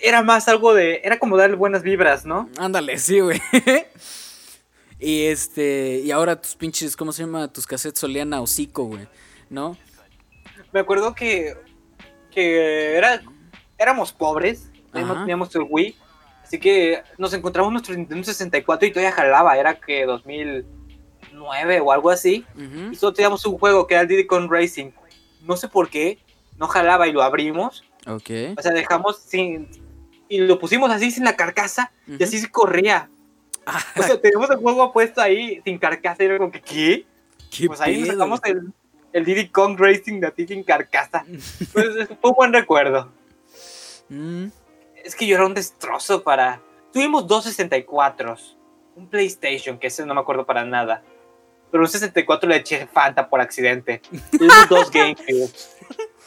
Era más algo de. Era como darle buenas vibras, ¿no? Ándale, sí, güey. y este. Y ahora tus pinches, ¿cómo se llama? Tus cassettes solían a hocico, güey, ¿no? Me acuerdo que. Que era. Éramos pobres no teníamos el Wii. Así que nos encontramos nuestro Nintendo 64 y todavía jalaba, era que 2009 o algo así. Y solo teníamos un juego que era el Diddy Kong Racing. No sé por qué, no jalaba y lo abrimos. Ok. O sea, dejamos sin. Y lo pusimos así sin la carcasa y así se corría. o sea, tenemos el juego puesto ahí sin carcasa y era como que, ¿qué? pues ahí nos sacamos el, el Diddy Kong Racing de ti sin carcasa. pues, fue un buen recuerdo. Mm es que yo era un destrozo para... Tuvimos dos 64, un PlayStation, que ese no me acuerdo para nada. Pero un 64 le eché Fanta por accidente. Tuvimos dos GameCubes,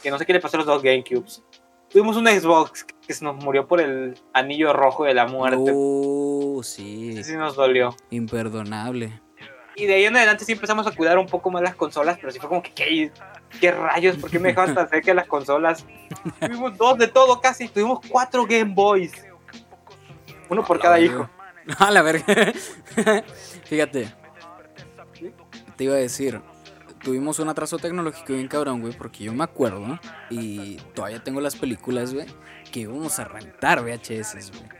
que no sé qué le pasó a los dos GameCubes. Tuvimos un Xbox que se nos murió por el anillo rojo de la muerte. Uh, sí. Sí, nos dolió. Imperdonable. Y de ahí en adelante sí empezamos a cuidar un poco más las consolas, pero sí fue como que, ¿qué, qué rayos? ¿Por qué me dejaban tan cerca de las consolas? Tuvimos dos de todo casi, tuvimos cuatro Game Boys. Uno por cada hijo. A la verga. Fíjate. Te iba a decir, tuvimos un atraso tecnológico bien cabrón, güey, porque yo me acuerdo, y todavía tengo las películas, güey, que íbamos a rentar VHS, güey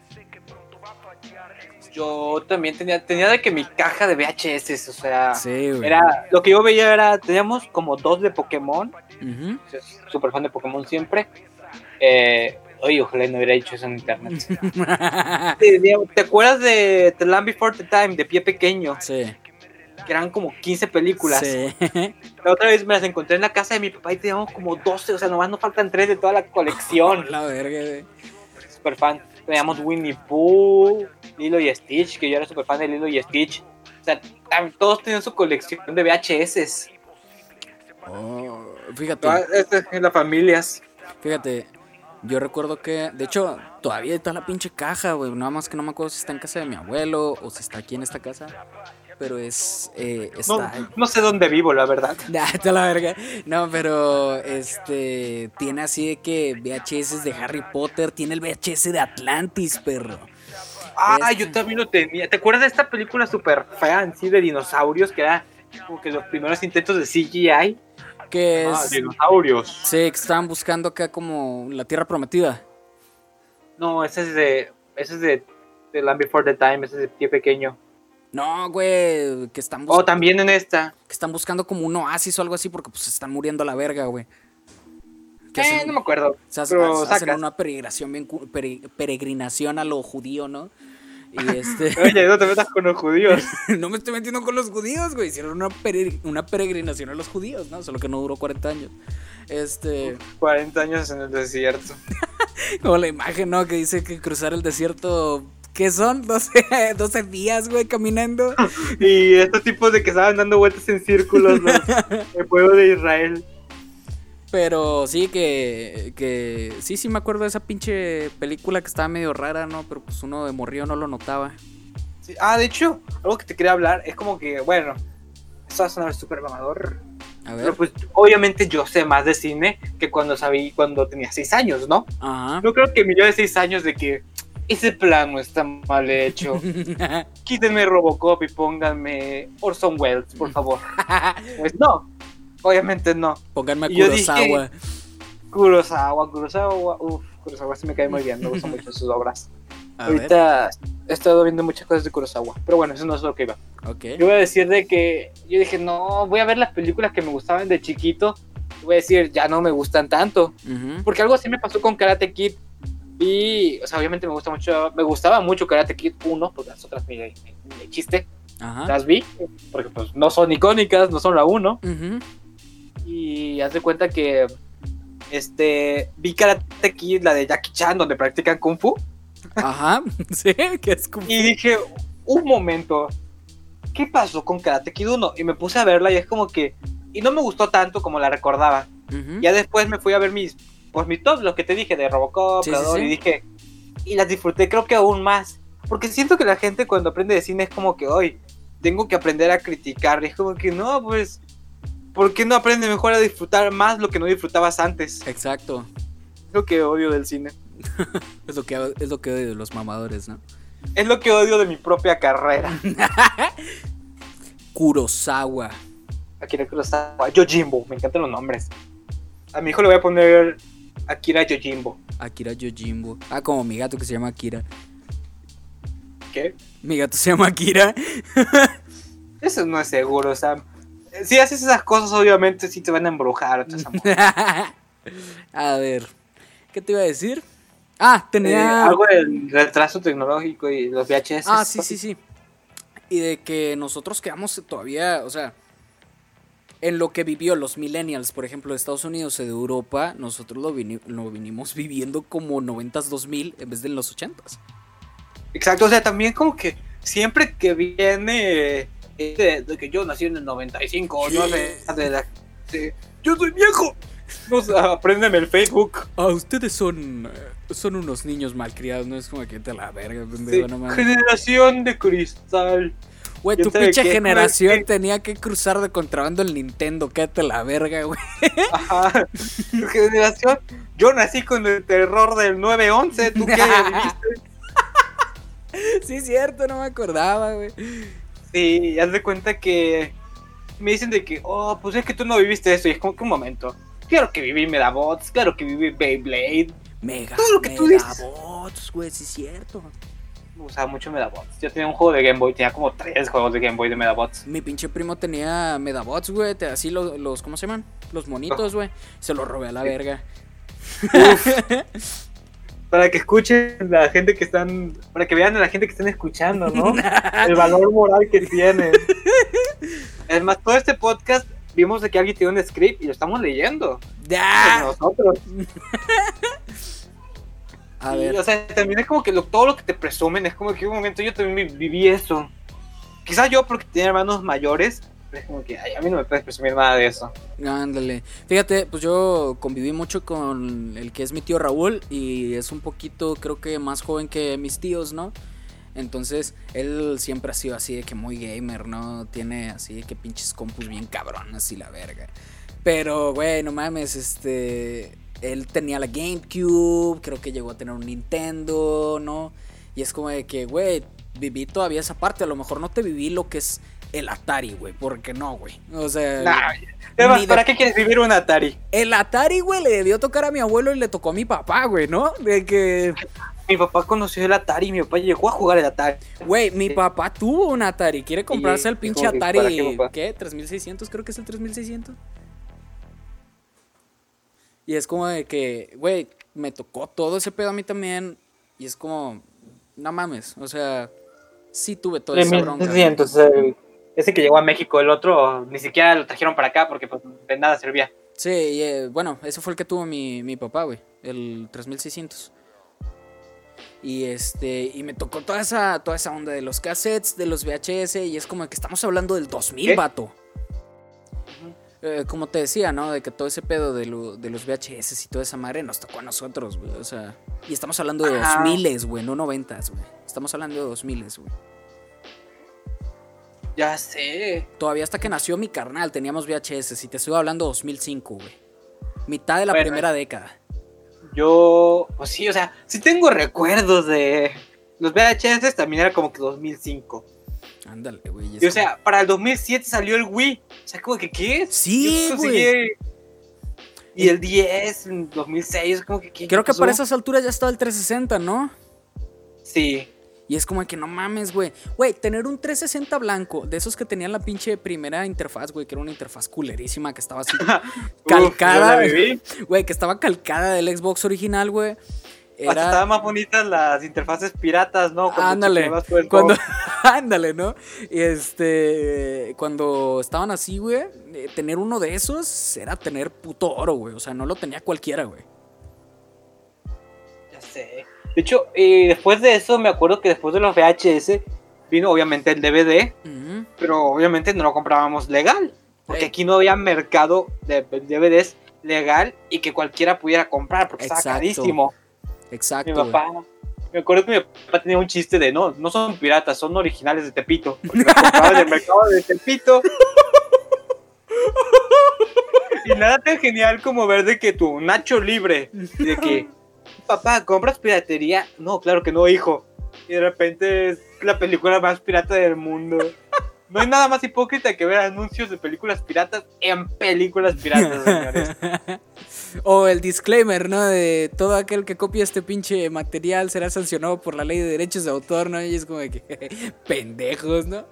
yo también tenía, tenía de que mi caja de VHS, o sea, era, lo que yo veía era, teníamos como dos de Pokémon, super fan de Pokémon siempre, eh, oye, ojalá no hubiera dicho eso en internet. ¿Te, acuerdas de The Land Before the Time, de pie pequeño? Sí. Que eran como 15 películas. Sí. La otra vez me las encontré en la casa de mi papá y teníamos como 12, o sea, nomás nos faltan 3 de toda la colección. la verga, súper fan. Teníamos Winnie Pooh, Lilo y Stitch, que yo era súper fan de Lilo y Stitch. O sea, todos tenían su colección de VHS. Oh, fíjate. en las familias. Fíjate, yo recuerdo que, de hecho, todavía está la pinche caja, güey. Nada más que no me acuerdo si está en casa de mi abuelo o si está aquí en esta casa. Pero es. Eh, está... no, sé dónde vivo, la verdad. está la verga. No, pero este. Tiene así de que VHS de Harry Potter. Tiene el VHS de Atlantis, perro. Ah, yo también lo tenía. ¿Te acuerdas de esta película super fan, sí, de dinosaurios? Que era como que los primeros intentos de CGI que ah, dinosaurios. Sí, que estaban buscando acá como la Tierra Prometida. No, ese es de. Ese es de, de Land Before the Time, ese es de pie pequeño. No, güey, que están buscando. Oh, también en esta. Que están buscando como un oasis o algo así porque pues están muriendo a la verga, güey. eh, no me acuerdo. O sea, hacen una peregrinación bien peregrinación a lo judío, ¿no? Y este... Oye, no te metas con los judíos. no me estoy metiendo con los judíos, güey. Hicieron una, una peregrinación a los judíos, ¿no? Solo que no duró 40 años. Este. 40 años en el desierto. Como la imagen, ¿no? Que dice que cruzar el desierto. ¿Qué son? 12, 12 días, güey, caminando. y estos tipos de que estaban dando vueltas en círculos, el pueblo de Israel. Pero sí que, que. Sí, sí me acuerdo de esa pinche película que estaba medio rara, ¿no? Pero pues uno de morrío no lo notaba. Ah, de hecho, algo que te quería hablar es como que, bueno, eso va a sonar súper mamador. A ver. Pero pues obviamente yo sé más de cine que cuando sabí cuando tenía 6 años, ¿no? Ajá. No creo que mi yo de 6 años de que ese plano está mal hecho. Quítenme Robocop y pónganme Orson Welles, por favor. pues no. Obviamente no. Pónganme a Kurosawa. Kurosawa, Kurosawa, uff, Kurosawa sí me cae muy bien, me gustan mucho sus obras. Ahorita he estado viendo muchas cosas de Kurosawa, pero bueno, eso no es lo que iba. Okay. Yo voy a decir de que yo dije, no, voy a ver las películas que me gustaban de chiquito. Voy a decir, ya no me gustan tanto. Porque algo así me pasó con Karate Kid. Y, o sea, obviamente me gusta mucho, me gustaba mucho Karate Kid 1, pues las otras me, me, chiste. Las vi, porque pues no son icónicas, no son la 1. Y haz de cuenta que este vi Karate Kid, la de Jackie Chan, donde practican Kung Fu. Ajá, sí, que es Kung Fu. Y dije, un momento, ¿qué pasó con Karate Kid 1? Y me puse a verla y es como que. Y no me gustó tanto como la recordaba. Ya después me fui a ver mis. Pues mis tops, los que te dije de Robocop, y dije. Y las disfruté, creo que aún más. Porque siento que la gente cuando aprende de cine es como que hoy tengo que aprender a criticar. Y es como que no, pues ¿por qué no aprendes mejor a disfrutar más lo que no disfrutabas antes? Exacto. Es lo que odio del cine. es, lo que, es lo que odio de los mamadores, ¿no? Es lo que odio de mi propia carrera. Kurosawa. Akira Kurosawa. Yojimbo. Me encantan los nombres. A mi hijo le voy a poner Akira Yojimbo. Akira Yojimbo. Ah, como mi gato que se llama Akira. ¿Qué? Mi gato se llama Akira. Eso no es seguro, Sam si haces esas cosas, obviamente sí te van a embrujar. a ver, ¿qué te iba a decir? Ah, tenía. Eh, algo del retraso tecnológico y los VHS. Ah, sí, sí, sí. Y de que nosotros quedamos todavía, o sea, en lo que vivió los millennials, por ejemplo, de Estados Unidos y de Europa, nosotros lo, lo vinimos viviendo como 90s, 2000 en vez de en los 80s. Exacto, o sea, también como que siempre que viene de, que yo nací en el 95, yo sé, yo soy viejo. No, apréndeme el Facebook. Ah, ustedes son eh, son unos niños malcriados, no es como que te la verga, Generación de cristal. Güey, tu pinche generación tenía que cruzar de contrabando el Nintendo, quédate la verga, güey. Ajá. Tu generación, yo nací con el terror del 911, ¿tú qué viviste? sí, cierto, no me acordaba, güey. Sí, haz de cuenta que me dicen de que, oh, pues es que tú no viviste eso. Y es como que un momento. Claro que viví Medabots, claro que viví Beyblade. Mega, todo lo que tú dices. Güey, sí es cierto. Usaba mucho Medabots. Yo tenía un juego de Game Boy, tenía como tres juegos de Game Boy de Medabots. Mi pinche primo tenía Medabots, güey, así los, los, ¿cómo se llaman? Los monitos, güey. Se los robé a la verga. para que escuchen la gente que están, para que vean a la gente que están escuchando, ¿no? El valor moral que tiene. Además, todo este podcast vimos de que alguien tiene un script y lo estamos leyendo. Ya. Nosotros. A ver. O sea, también es como que todo lo que te presumen es como que un momento yo también viví eso. Quizás yo porque tenía hermanos mayores, es como que ay, a mí no me puedes presumir nada de eso. Ándale. Fíjate, pues yo conviví mucho con el que es mi tío Raúl y es un poquito, creo que más joven que mis tíos, ¿no? Entonces, él siempre ha sido así de que muy gamer, ¿no? Tiene así de que pinches compus bien cabrón, así la verga. Pero, güey, no mames, este. Él tenía la GameCube, creo que llegó a tener un Nintendo, ¿no? Y es como de que, güey, viví todavía esa parte. A lo mejor no te viví lo que es el Atari, güey. Porque no, güey. O sea. ¿Para qué quieres vivir un Atari? El Atari, güey, le debió tocar a mi abuelo y le tocó a mi papá, güey, ¿no? De que. Mi papá conoció el Atari, mi papá llegó a jugar el Atari. Güey, mi papá tuvo un Atari. Quiere comprarse el pinche Atari. ¿Qué? ¿3600? Creo que es el 3600. Y es como de que, güey, me tocó todo ese pedo a mí también. Y es como, no mames, o sea, sí tuve todo ese bronca. entonces ese que llegó a México, el otro ni siquiera lo trajeron para acá porque pues, de nada servía. Sí, y, eh, bueno, ese fue el que tuvo mi, mi papá, güey, el 3600. Y este, y me tocó toda esa, toda esa onda de los cassettes, de los VHS, y es como que estamos hablando del 2000, vato. Eh, como te decía, ¿no? De que todo ese pedo de, de, los VHS y toda esa madre nos tocó a nosotros, güey. O sea, y estamos hablando de 2000, güey, no 90, güey. Estamos hablando de 2000, güey. Ya sé. Todavía hasta que nació mi carnal teníamos VHS. Y te estoy hablando 2005, güey. Mitad de la primera década. Yo, pues sí, o sea, sí tengo recuerdos de los VHS. También era como que 2005. Ándale, güey. Y, o sea, para el 2007 salió el Wii. O sea, como que, ¿qué? Sí, güey. Y el 10, en 2006, como que... ¿qué Creo que para esas alturas ya estaba el 360, ¿no? Sí. Y es como que no mames, güey. Güey, tener un 360 blanco, de esos que tenían la pinche primera interfaz, güey, que era una interfaz culerísima, que estaba así calcada. Güey, que estaba calcada del Xbox original, güey. Era... estaban más bonitas las interfaces piratas, ¿no? ándale. Cuando... ándale, ¿no? Y este. Cuando estaban así, güey, eh, tener uno de esos era tener puto oro, güey. O sea, no lo tenía cualquiera, güey. Ya sé. De hecho, eh, después de eso, me acuerdo que después de los VHS vino obviamente el DVD, pero obviamente no lo comprábamos legal. Porque aquí no había mercado de DVDs legal y que cualquiera pudiera comprar porque estaba carísimo. Exacto. Mi papá, me acuerdo que mi papá tenía un chiste de no, no son piratas, son originales de Tepito. Porque los compraban del mercado de Tepito. y nada tan genial como ver de que tu Nacho libre, de que, papá, ¿compras piratería? No, claro que no, hijo. Y de repente es la película más pirata del mundo. No hay nada más hipócrita que ver anuncios de películas piratas en películas piratas, señores. o el disclaimer, ¿no? De todo aquel que copia este pinche material será sancionado por la ley de derechos de autor, ¿no? Y es como de que pendejos, ¿no?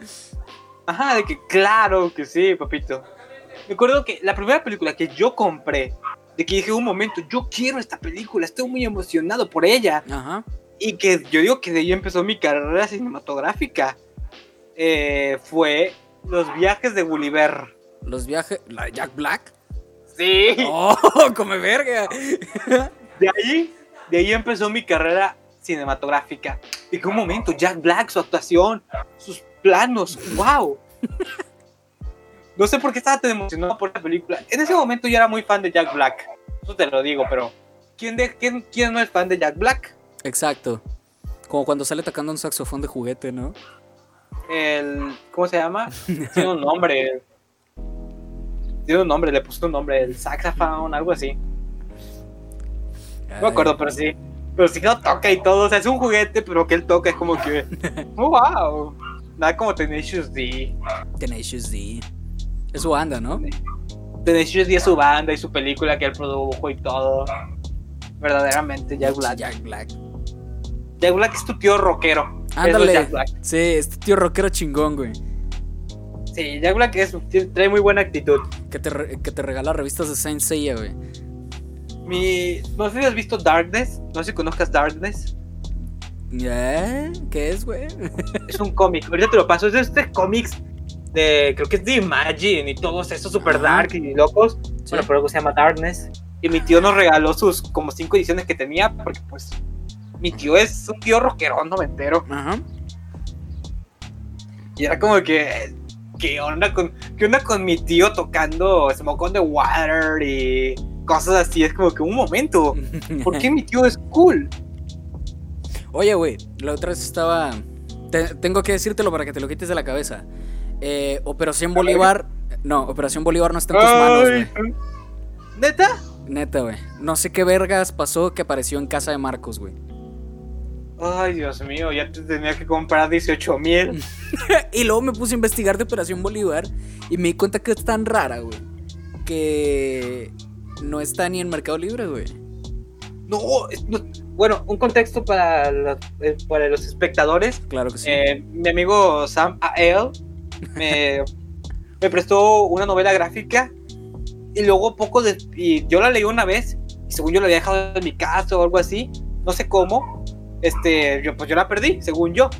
Ajá, de que claro que sí, papito. Me acuerdo que la primera película que yo compré, de que dije un momento, yo quiero esta película, estoy muy emocionado por ella. Ajá. Y que yo digo que de ahí empezó mi carrera cinematográfica eh, fue Los viajes de Gulliver. ¿Los viajes? ¿La Jack Black? Sí. ¡Oh, come verga! De ahí, de ahí empezó mi carrera cinematográfica. Y que un momento, Jack Black, su actuación, sus planos, wow. No sé por qué estaba tan emocionado por la película. En ese momento yo era muy fan de Jack Black. Eso te lo digo, pero ¿quién, de, quién, quién no es fan de Jack Black? Exacto. Como cuando sale tocando un saxofón de juguete, ¿no? El. ¿Cómo se llama? Tiene un nombre. Tiene un nombre, le puse un nombre, el saxophone, algo así. No me acuerdo, pero sí. Pero sí no toca y todo. O sea, es un juguete, pero que él toca es como que. ¡Oh, wow! Nada como Tenacious D. Tenacious D. Es su banda, ¿no? Tenacious D es su banda y su película que él produjo y todo. Verdaderamente, Jack Black. Jack Black. Jack Black es tu tío rockero. Ándale. Sí, este tío rockero chingón, güey. Sí, Jack Black es, trae muy buena actitud. Que te, que te regala revistas de Saint Seiya, güey. Mi, no sé si has visto Darkness. No sé si conozcas Darkness. ¿Eh? ¿Qué es, güey? es un cómic. Ahorita te lo paso. Es de este cómics de. Creo que es de Imagine y todos esos super dark y locos. Bueno, pero algo se llama Darkness. Y mi tío nos regaló sus como cinco ediciones que tenía. Porque, pues, mi tío es un tío rockerón noventero. Ajá. Y era como que, ¿qué onda con, qué onda con mi tío tocando Smoke on the Water y cosas así? Es como que un momento, ¿por qué mi tío es cool? Oye, güey, la otra vez estaba... tengo que decírtelo para que te lo quites de la cabeza. Eh, Operación Bolívar... No, Operación Bolívar no está en tus manos, güey. ¿Neta? Neta, güey. No sé qué vergas pasó que apareció en casa de Marcos, güey. Ay, Dios mío, ya te tenía que comprar 18 mil. y luego me puse a investigar de Operación Bolívar y me di cuenta que es tan rara, güey. Que no está ni en Mercado Libre, güey. No, bueno, un contexto para los, eh, para los espectadores. Claro que sí. Eh, mi amigo Sam A.L. Me, me prestó una novela gráfica y luego poco de... Y yo la leí una vez y según yo la había dejado en mi casa o algo así, no sé cómo este, yo pues yo la perdí, según yo.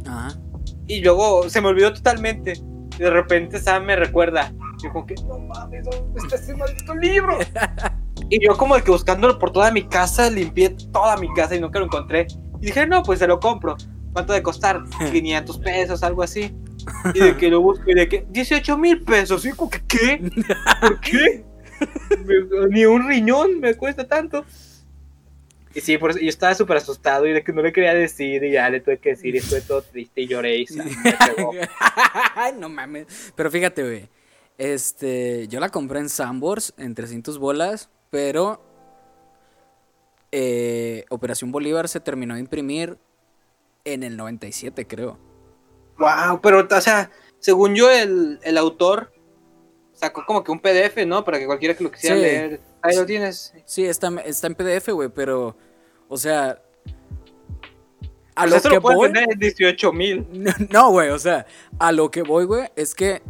Y luego se me olvidó totalmente. Y de repente Sam me recuerda. Yo como que, no mames, ¿dónde está ese maldito libro? y yo como de que buscándolo por toda mi casa, limpié toda mi casa y nunca lo encontré. Y dije, no, pues se lo compro. ¿Cuánto de costar? 500 pesos, algo así. Y de que lo busco y de que 18 mil pesos. ¿Y como que qué? ¿Por qué? Ni un riñón me cuesta tanto. Y sí, por eso, yo estaba súper asustado y de que no le quería decir y ya le tuve que decir y estuve todo triste y lloré y se no mames. Pero fíjate, güey. Este, yo la compré en Sambors en 300 bolas, pero eh, Operación Bolívar se terminó de imprimir en el 97, creo. Wow, pero, o sea, según yo, el, el autor sacó como que un PDF, ¿no? Para que cualquiera que lo quisiera leer Ahí lo tienes. Sí, está, está en PDF, güey, pero. O sea. A pues lo que voy. 18 mil. No, güey, o sea, a lo que voy, güey, es que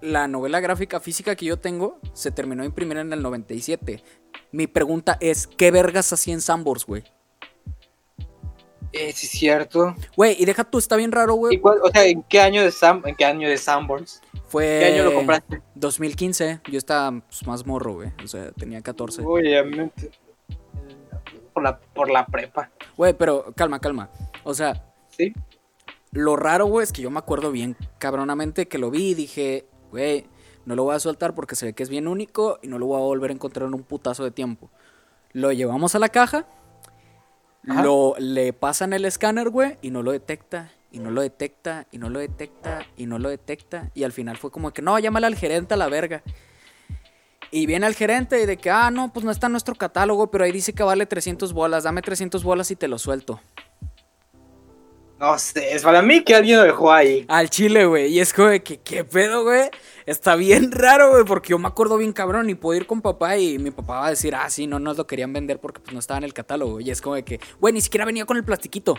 la novela gráfica física que yo tengo se terminó de imprimir en el 97. Mi pregunta es: ¿qué vergas hacía en Sambors, güey? Eh, sí, es cierto. Güey, y deja tú, está bien raro, güey. O sea, ¿en qué año de Sam, en qué año de Sanborns? Fue ¿Qué año lo compraste? 2015. Yo estaba pues, más morro, güey. O sea, tenía 14. Obviamente. Por la, por la prepa. Güey, pero calma, calma. O sea. Sí. Lo raro, güey, es que yo me acuerdo bien cabronamente que lo vi y dije, güey, no lo voy a soltar porque se ve que es bien único y no lo voy a volver a encontrar en un putazo de tiempo. Lo llevamos a la caja lo, le pasan el escáner, güey, y no lo detecta, y no lo detecta, y no lo detecta, y no lo detecta. Y al final fue como que, no, llámale al gerente a la verga. Y viene el gerente y de que, ah, no, pues no está en nuestro catálogo, pero ahí dice que vale 300 bolas, dame 300 bolas y te lo suelto. No sé, es para mí que alguien lo dejó ahí. Al chile, güey. Y es como que, ¿qué pedo, güey? Está bien raro, güey, porque yo me acuerdo bien cabrón y puedo ir con papá y mi papá va a decir, ah, sí, no nos lo querían vender porque pues, no estaba en el catálogo. Y es como de que, güey, ni siquiera venía con el plastiquito.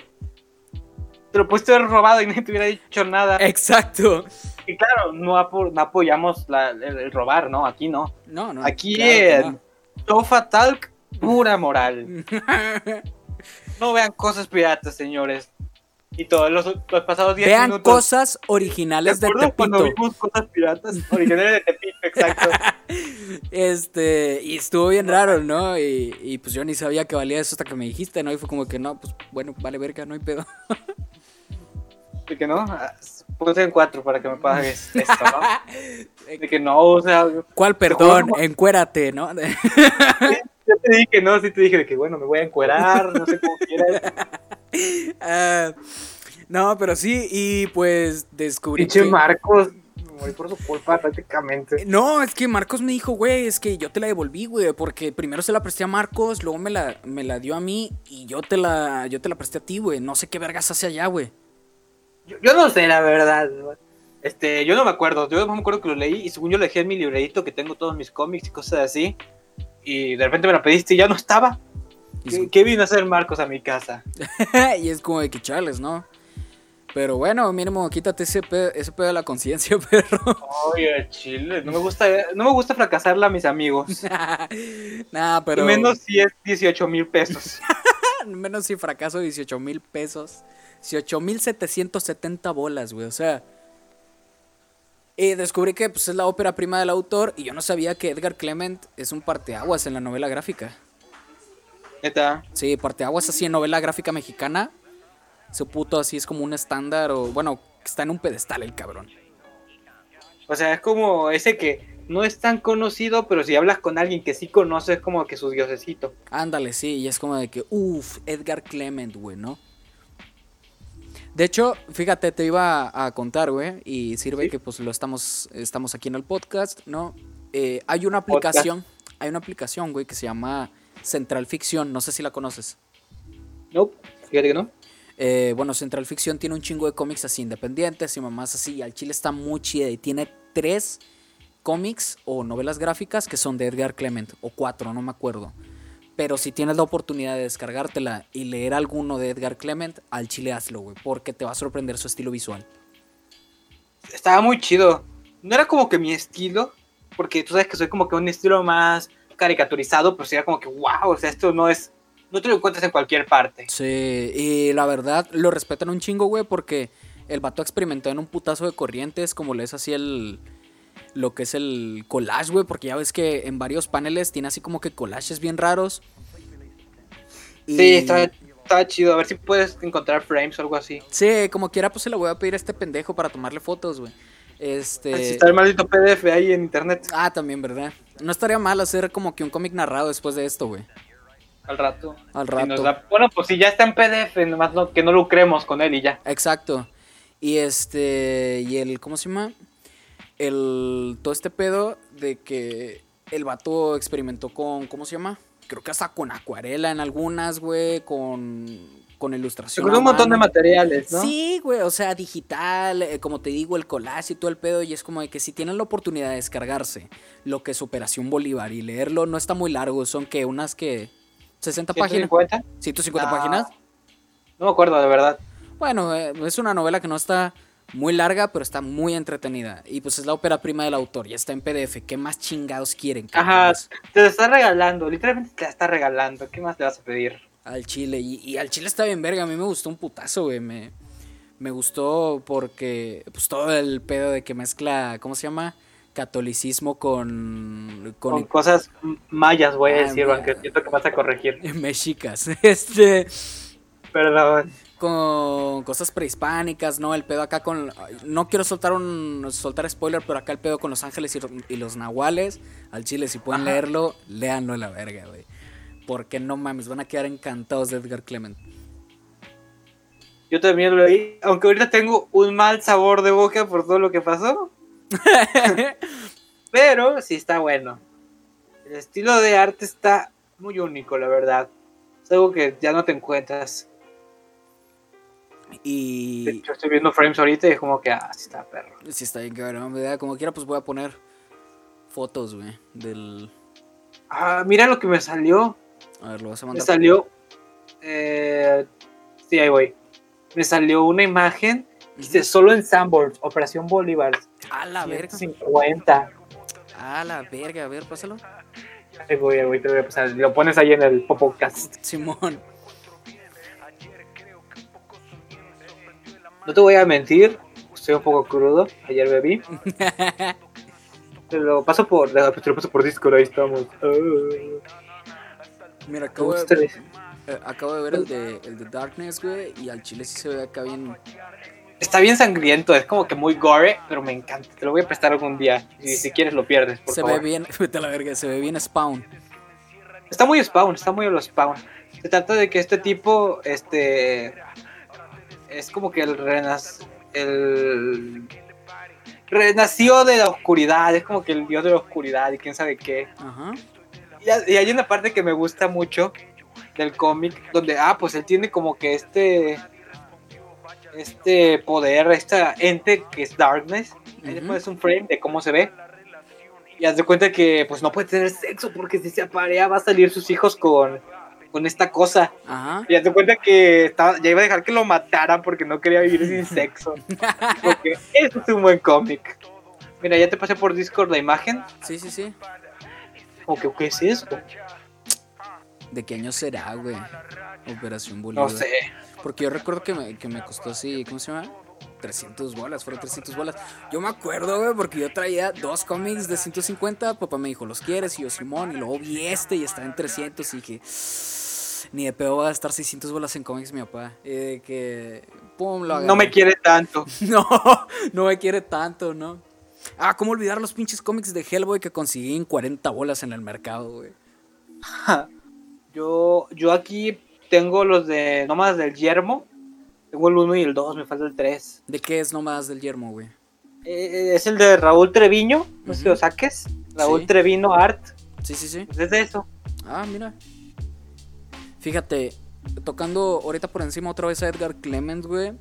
Te lo pudiste haber robado y nadie te hubiera dicho nada. Exacto. Y claro, no, apoyamos el, robar, ¿no? Aquí no. No, no. Aquí en Tofa Talk, pura moral. no vean cosas piratas, señores y todos los, pasados 10 Vean cosas originales de Tepito. cuando vimos cosas piratas originales de Tepito, exacto. este, y estuvo bien raro, ¿no? Y, y, pues yo ni sabía que valía eso hasta que me dijiste, ¿no? Y fue como que no, pues bueno, vale verga, no hay pedo. De que no, ah, puse en cuatro para que me pagues esto, ¿no? De que no, o sea. ¿Cuál perdón? Encuérate, ¿no? yo te dije que no, sí te dije de que bueno, me voy a encuerar, no sé cómo quieras. Ah, no, pero sí, y pues descubrí. Pinche Marcos, me por su culpa prácticamente. No, es que Marcos me dijo, güey, es que yo te la devolví, güey, porque primero se la presté a Marcos, luego me la, me la dio a mí y yo te la, yo te la presté a ti, güey. No sé qué vergas hace allá, güey. Yo, no sé, la verdad. Este, yo no me acuerdo. Yo no me acuerdo que lo leí y según yo lo dejé en mi librerito que tengo todos mis cómics y cosas así. Y de repente me la pediste y ya no estaba. ¿Qué, vino a hacer Marcos a mi casa? y es como de que chales, ¿no? Pero bueno, mínimo, quítate ese pedo, ese pedo de la conciencia, perro. Oye, chile, no me gusta, no me gusta fracasarla a mis amigos. nah, pero... menos si es 18 mil pesos. menos si fracaso 18 mil pesos. 18 mil 770 bolas, güey, o sea... Y descubrí que pues, es la ópera prima del autor y yo no sabía que Edgar Clement es un parteaguas en la novela gráfica. ¿Neta? Sí, Parteaguas así en novela gráfica mexicana. Su puto así es como un estándar o, bueno, está en un pedestal el cabrón. O sea, es como ese que no es tan conocido, pero si hablas con alguien que sí conoce, es como que su diosecito. Ándale, sí, y es como de que, uff, Edgar Clement, güey, ¿no? De hecho, fíjate, te iba a, contar, güey, y sirve que pues lo estamos, estamos aquí en el podcast, ¿no? Eh, hay una aplicación, hay una aplicación, güey, que se llama Central Ficción, no sé si la conoces. No, fíjate que no. Eh, bueno, Central Ficción tiene un chingo de cómics así independientes y mamás así. Al chile está muy chida y tiene tres cómics o novelas gráficas que son de Edgar Clement, o cuatro, no me acuerdo. Pero si tienes la oportunidad de descargártela y leer alguno de Edgar Clement, al chile hazlo, güey, porque te va a sorprender su estilo visual. Estaba muy chido. No era como que mi estilo, porque tú sabes que soy como que un estilo más caricaturizado, pero sería como que, wow, o sea, esto no es no te lo encuentras en cualquier parte. Sí, y la verdad lo respetan un chingo, güey, porque el vato experimentó en un putazo de corrientes, como lees así el. Lo que es el collage, güey, porque ya ves que en varios paneles tiene así como que collages bien raros. Sí, está, chido. A ver si puedes encontrar frames o algo así. Sí, como quiera, pues se lo voy a pedir a este pendejo para tomarle fotos, güey. Este... Así está el maldito PDF ahí en internet. Ah, también, ¿verdad? No estaría mal hacer como que un cómic narrado después de esto, güey. Al rato. Al rato. bueno, pues si ya está en PDF, nomás que no lo creemos con él y ya. Exacto. Y este. Y el. ¿Cómo se llama? El. Todo este pedo de que el vato experimentó con. ¿Cómo se llama? Creo que hasta con acuarela en algunas, güey. Con. Con ilustración. Con un montón de materiales, ¿no? Sí, güey, o sea, digital, eh, como te digo, el collage y todo el pedo, y es como de que si tienen la oportunidad de descargarse lo que es Operación Bolívar y leerlo, no está muy largo, son que unas que 60 páginas. ¿150? 150 páginas. No me acuerdo, de verdad. Bueno, eh, es una novela que no está muy larga, pero está muy entretenida. Y pues es la ópera prima del autor, ya está en PDF. ¿Qué más chingados quieren? Ajá, te la está regalando, literalmente te la está regalando. ¿Qué más te vas a pedir? Al chile, y, al chile está bien verga. A mí me gustó un putazo, güey. Me, me gustó porque, pues todo el pedo de que mezcla, ¿cómo se llama? catolicismo con, con, cosas mayas, voy a ah, decir, aunque siento que vas a corregir. Mexicas, este. Perdón. Con cosas prehispánicas, ¿no? El pedo acá con. No quiero soltar un soltar spoiler, pero acá el pedo con los ángeles y, los nahuales. Al chile, si pueden leerlo, léanlo a la verga, güey. Porque no mames, van a quedar encantados de Edgar Clement. Yo también lo leí, aunque ahorita tengo un mal sabor de boca por todo lo que pasó. Pero sí está bueno. El estilo de arte está muy único, la verdad. Es algo que ya no te encuentras. Y. Yo estoy viendo frames ahorita y es como que, ah, sí está perro. Sí está bien cabrón, Como quiera, pues voy a poner fotos, güey, del. Ah, mira lo que me salió. A ver, lo vas a mandar. Me salió. Eh, sí, ahí voy. Me salió una imagen. Dice solo en Sanborns, Operación Bolívar. A la verga. 50. A la verga, a ver, pásalo. Ahí voy, voy, te voy a pasar. Lo pones ahí en el podcast. Simón. No te voy a mentir, estoy un poco crudo. Ayer bebí. te lo paso por, te lo paso por Discord, ahí estamos. Mira, acabo de, eh, acabo de ver el de, el de Darkness, güey, y al chile sí se ve acá bien, Está bien sangriento, es como que muy gore, pero me encanta. Te lo voy a prestar algún día. Y si quieres lo pierdes, por se ve bien, vete a la verga, se ve bien Spawn. Está muy Spawn, está muy a los Spawn. Se trata de que este tipo, este. Es como que el renas. El. Renació de la oscuridad, es como que el dios de la oscuridad y quién sabe qué. Ajá. Y, hay una parte que me gusta mucho del cómic, donde, ah, pues él tiene como que este este poder, esta ente que es Darkness. Ahí después un frame de cómo se ve. Y haz de cuenta que pues no puede tener sexo porque si se aparea va a salir sus hijos con, con esta cosa. Y haz de cuenta que estaba, ya iba a dejar que lo mataran porque no quería vivir sin sexo. porque eso es un buen cómic. Mira, ya te pasé por Discord la imagen. Sí, sí, sí. Que, ¿qué es eso? ¿De qué año será, güey? Operación Bolívar. No sé. Porque yo recuerdo que me, que me costó así, ¿cómo se llama? 300 bolas, fueron 300 bolas. Yo me acuerdo, güey, porque yo traía dos cómics de 150. Papá me dijo, ¿los quieres? Y yo, Simón. Y luego vi este y estaba en 300 y dije, Ni de pedo va a gastar 600 bolas en cómics mi papá. Eh, que. Pum, lo no me quiere tanto. no, no me quiere tanto, ¿no? Ah, ¿cómo olvidar los pinches cómics de Hellboy que conseguí en 40 bolas en el mercado, güey? yo, yo aquí tengo los de Nómadas del Yermo. Tengo el 1 y el 2, me falta el 3. ¿De qué es Nómadas del Yermo, güey? Eh, es el de Raúl Treviño, no sé si lo saques. Raúl Treviño Art. Sí, sí, sí. Pues es de eso. Ah, mira. Fíjate, tocando ahorita por encima otra vez a Edgar Clement, güey.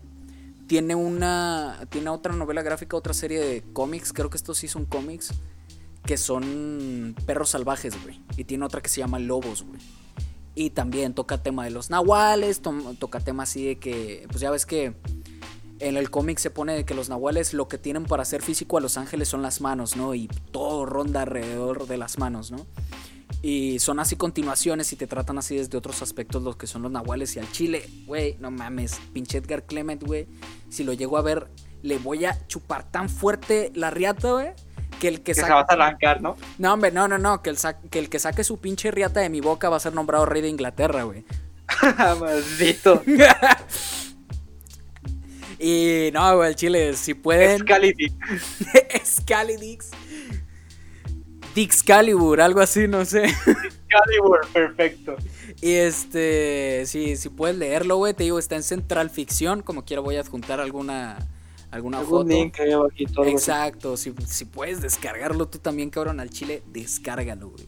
Tiene una. Tiene otra novela gráfica, otra serie de cómics. Creo que estos sí son cómics. Que son perros salvajes, güey. Y tiene otra que se llama Lobos, güey. Y también toca tema de los nahuales. toca tema así de que. Pues ya ves que. En el cómic se pone de que los nahuales lo que tienen para hacer físico a los ángeles son las manos, ¿no? Y todo ronda alrededor de las manos, ¿no? Y son así continuaciones y te tratan así desde otros aspectos los que son los nahuales y al chile. Güey, no mames, pinche Edgar Clement, güey. Si lo llego a ver, le voy a chupar tan fuerte la riata, güey. Que el que, que se va a arrancar, ¿no? No, hombre, no, no, no. Que el, que el que saque su pinche riata de mi boca va a ser nombrado rey de Inglaterra, güey. Maldito. y no, güey, el chile, si pueden. Scalidix. Scalidix. Dixcalibur, algo así, no sé. Dixcalibur, perfecto. Y este, si puedes leerlo, güey, te digo, está en Central Ficción, como quiera voy a adjuntar alguna alguna foto. Link Exacto, si, puedes descargarlo tú también, cabrón, al chile, descárgalo, güey.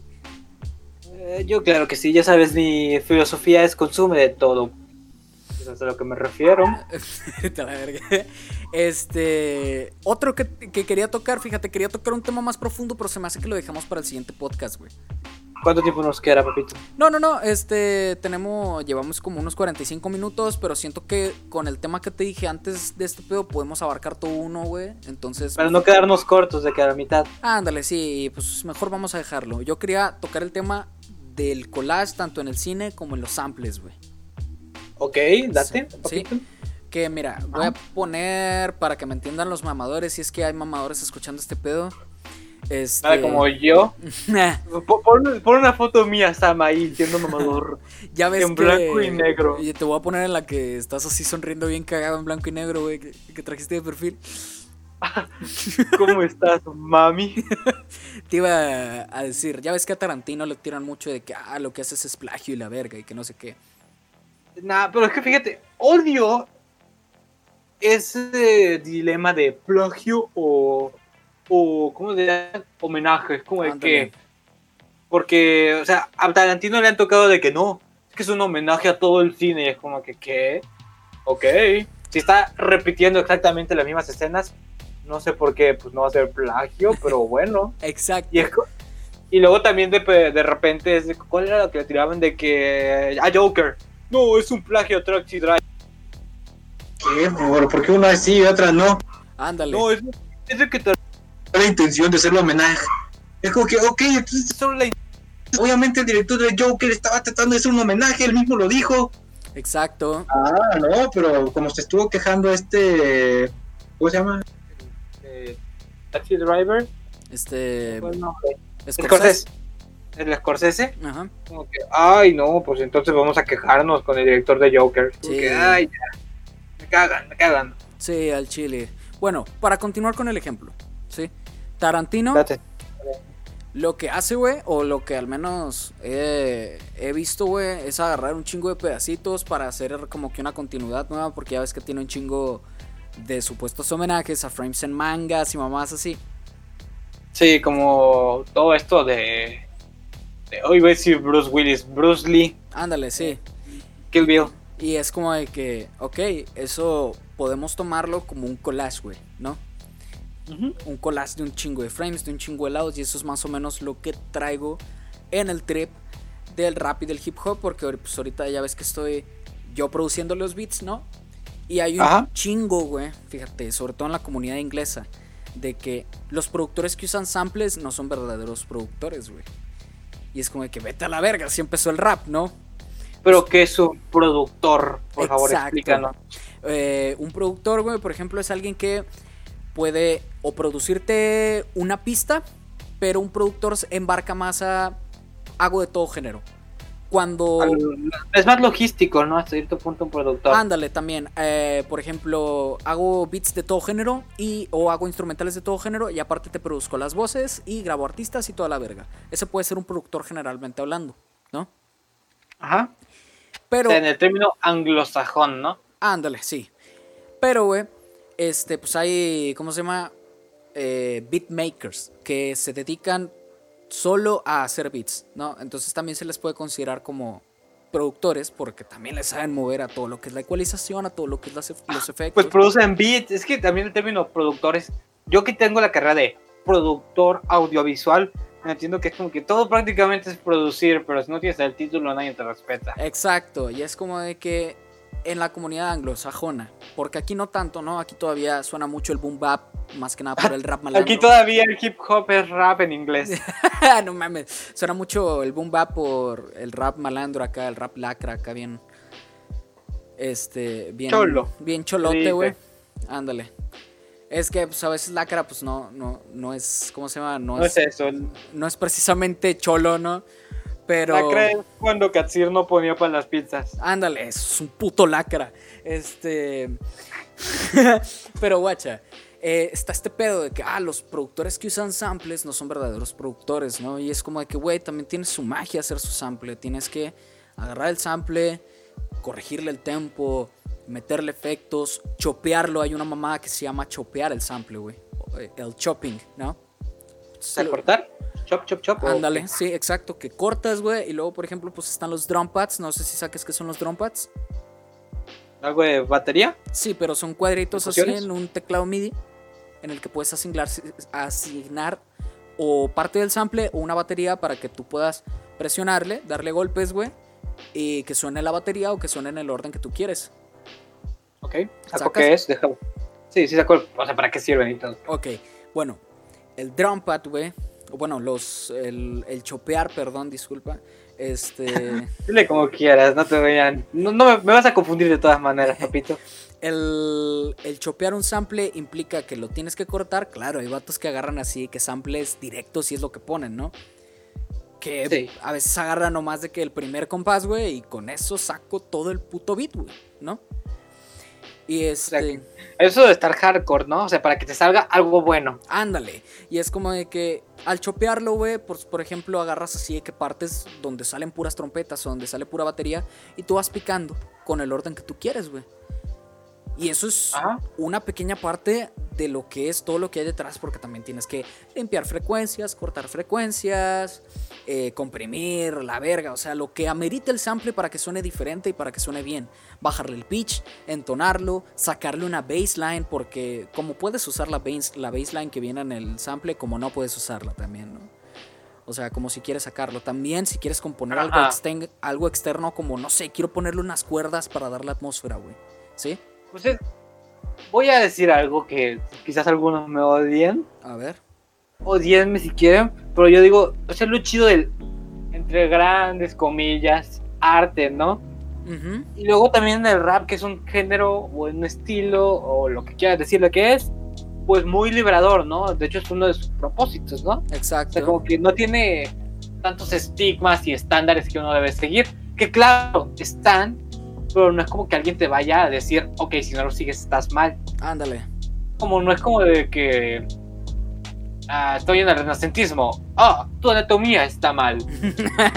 Eh, yo claro que sí, ya sabes, mi filosofía es consume de todo. Eso es a lo que me refiero. verga. Este. Otro que, quería tocar, fíjate, quería tocar un tema más profundo, pero se me hace que lo dejamos para el siguiente podcast, güey. ¿Cuánto tiempo nos queda, papito? No, no, no, este, tenemos, llevamos como unos 45 minutos, pero siento que con el tema que te dije antes de este pedo podemos abarcar todo uno, güey, entonces... Para no quedarnos cortos de que a la mitad. Ándale, sí, pues mejor vamos a dejarlo. Yo quería tocar el tema del collage tanto en el cine como en los samples, güey. Ok, date. Sí, sí que mira, voy a poner para que me entiendan los mamadores, si es que hay mamadores escuchando este pedo. Este... Nada como yo. pon, una foto mía, Sama, ahí siendo mamador. ya ves En blanco y negro. Y te voy a poner en la que estás así sonriendo bien cagado en blanco y negro, güey, que, trajiste de perfil. ¿Cómo estás, mami? Te iba a decir, ya ves que a Tarantino le tiran mucho de que ah, lo que haces es plagio y la verga y que no sé qué. Nah, pero es que fíjate, odio ese dilema de plagio o, o ¿cómo se llama? Homenaje, es como de que... Porque, o sea, a Tarantino le han tocado de que no, es que es un homenaje a todo el cine, y es como que, ¿qué? Ok, si está repitiendo exactamente las mismas escenas, no sé por qué, pues no va a ser plagio, pero bueno. Exacto. Y, y luego también de, de repente, es ¿cuál era lo que le tiraban de que... A Joker. No, es un plagio a Taxi Drive. ¿Qué? ¿Por qué una sí y otra no? Ándale. No, es, es el que te la intención de hacerle homenaje. Es como que, ok, entonces la... Obviamente el director de Joker estaba tratando de hacer un homenaje, él mismo lo dijo. Exacto. Ah, no, pero como se estuvo quejando este... ¿Cómo se llama? Eh, Taxi Driver. Este... Bueno, Scorsese. El Scorsese. Ajá. Como que, ay, no, pues entonces vamos a quejarnos con el director de Joker. Sí. ay, ya cagan, me cagan. Sí, al chile. Bueno, para continuar con el ejemplo, ¿sí? Tarantino. Lo que hace, güey, o lo que al menos he, visto, güey, es agarrar un chingo de pedacitos para hacer como que una continuidad nueva, porque ya ves que tiene un chingo de supuestos homenajes a frames en mangas y mamás así. Sí, como todo esto de. Hoy voy a decir Bruce Willis, Bruce Lee. Ándale, sí. Kill Bill. Y es como de que, ok, eso podemos tomarlo como un collage, güey, ¿no? Un collage de un chingo de frames, de un chingo de lados, y eso es más o menos lo que traigo en el trip del rap y del hip hop, porque pues, ahorita ya ves que estoy yo produciendo los beats, ¿no? Y hay un chingo, güey, fíjate, sobre todo en la comunidad inglesa, de que los productores que usan samples no son verdaderos productores, güey. Y es como de que vete a la verga, así empezó el rap, ¿no? pero que es un productor, por favor, explícanos. Eh, un productor, güey, por ejemplo, es alguien que puede o producirte una pista, pero un productor embarca más a hago de todo género. Cuando... Es más logístico, ¿no? Hasta cierto punto un productor. Ándale, también. Eh, por ejemplo, hago beats de todo género y o hago instrumentales de todo género y aparte te produzco las voces y grabo artistas y toda la verga. Ese puede ser un productor generalmente hablando, ¿no? Ajá. Pero... en el término anglosajón, ¿no? Ándale, sí. Pero, güey, este, pues hay, ¿cómo se llama? Eh, beatmakers que se dedican solo a hacer beats, ¿no? Entonces también se les puede considerar como productores porque también les saben mover a todo lo que es la ecualización, a todo lo que es los efectos. Pues producen beats, es que también el término productores, yo que tengo la carrera de productor audiovisual, entiendo que es como que todo prácticamente es producir, pero si no tienes el título nadie te respeta. Exacto, y es como de que en la comunidad anglosajona, porque aquí no tanto, ¿no? Aquí todavía suena mucho el boom bap, más que nada por el rap malandro. Aquí todavía el hip hop es rap en inglés. no mames, suena mucho el boom bap por el rap malandro acá, el rap lacra acá bien este bien Cholo. bien cholote, güey. Ándale. Es que pues, a veces lacra pues no no no es ¿cómo se llama? No, es, eso. No es precisamente cholo, ¿no? Pero. Lacra es cuando Katsir no ponía para las pizzas. Ándale, es un puto lacra. Este. Pero guacha. Eh, está este pedo de que, ah, los productores que usan samples no son verdaderos productores, ¿no? Y es como de que, güey, también tiene su magia hacer su sample. Tienes que agarrar el sample, corregirle el tempo, meterle efectos, chopearlo. Hay una mamada que se llama chopear el sample, güey. El chopping, ¿no? ¿Se cortar? Chop, chop, chop. Ándale, sí, exacto. Que cortas, güey. Y luego, por ejemplo, pues están los drum pads. No sé si saques qué son los drum pads. ¿Algo de batería? Sí, pero son cuadritos así en un teclado MIDI. En el que puedes asignar, asignar o parte del sample o una batería para que tú puedas presionarle, darle golpes, güey. Y que suene la batería o que suene en el orden que tú quieres. Ok. ¿Saco qué es? Déjalo. Sí, sí saco. O sea, ¿para qué sirven y todo? Ok. Bueno, el drum pad, güey, bueno, los, el, el chopear, perdón, disculpa, este... Dile como quieras, no te vean, no, me, vas a confundir de todas maneras, papito. El, el, chopear un sample implica que lo tienes que cortar, claro, hay vatos que agarran así, que samples directos y es lo que ponen, ¿no? Que a veces agarran nomás de que el primer compás, güey, y con eso saco todo el puto beat, güey, ¿no? Y este... eso de estar hardcore, ¿no? O sea, para que te salga algo bueno. Ándale. Y es como de que al chopearlo, güey, por, por ejemplo, agarras así de que partes donde salen puras trompetas o donde sale pura batería y tú vas picando con el orden que tú quieres, güey. Y eso es una pequeña parte de lo que es todo lo que hay detrás, porque también tienes que limpiar frecuencias, cortar frecuencias, eh, comprimir, la verga, o sea, lo que amerita el sample para que suene diferente y para que suene bien. Bajarle el pitch, entonarlo, sacarle una baseline, porque como puedes usar la, la baseline que viene en el sample, como no puedes usarla también, ¿no? O sea, como si quieres sacarlo. También si quieres componer algo, algo externo, como, no sé, quiero ponerle unas cuerdas para dar la atmósfera, güey. ¿Sí? Pues voy a decir algo que quizás algunos me odien. A ver. Odienme si quieren, pero yo digo, o sea, lo chido del, entre grandes comillas, arte, ¿no? Y luego también el rap, que es un género o un estilo, o lo que quieras decirle que es, pues muy liberador, ¿no? De hecho es uno de sus propósitos, ¿no? Exacto. O sea, como que no tiene tantos estigmas y estándares que uno debe seguir, que claro, están, pero no es como que alguien te vaya a decir, ok, si no lo sigues estás mal. Ándale. Como no es como de que ah, estoy en el renacentismo, ah, tu anatomía está mal.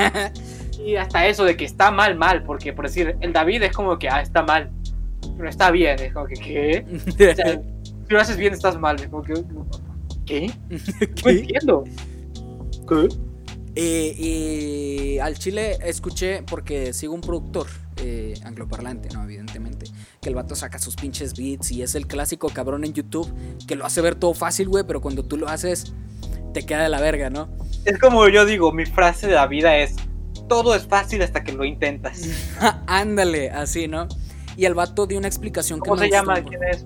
y hasta eso de que está mal, mal, porque por decir, el David es como que, ah, está mal, pero está bien, es como que, ¿qué? si lo haces bien estás mal, es como que, ¿qué? No entiendo. ¿Qué? Eh, y al chile escuché, porque sigo un productor eh, angloparlante, ¿no? Evidentemente. Que el vato saca sus pinches beats y es el clásico cabrón en YouTube que lo hace ver todo fácil, güey, pero cuando tú lo haces, te queda de la verga, ¿no? Es como yo digo, mi frase de la vida es: todo es fácil hasta que lo intentas. Ándale, así, ¿no? Y el vato dio una explicación ¿Cómo se llama? ¿Quién es?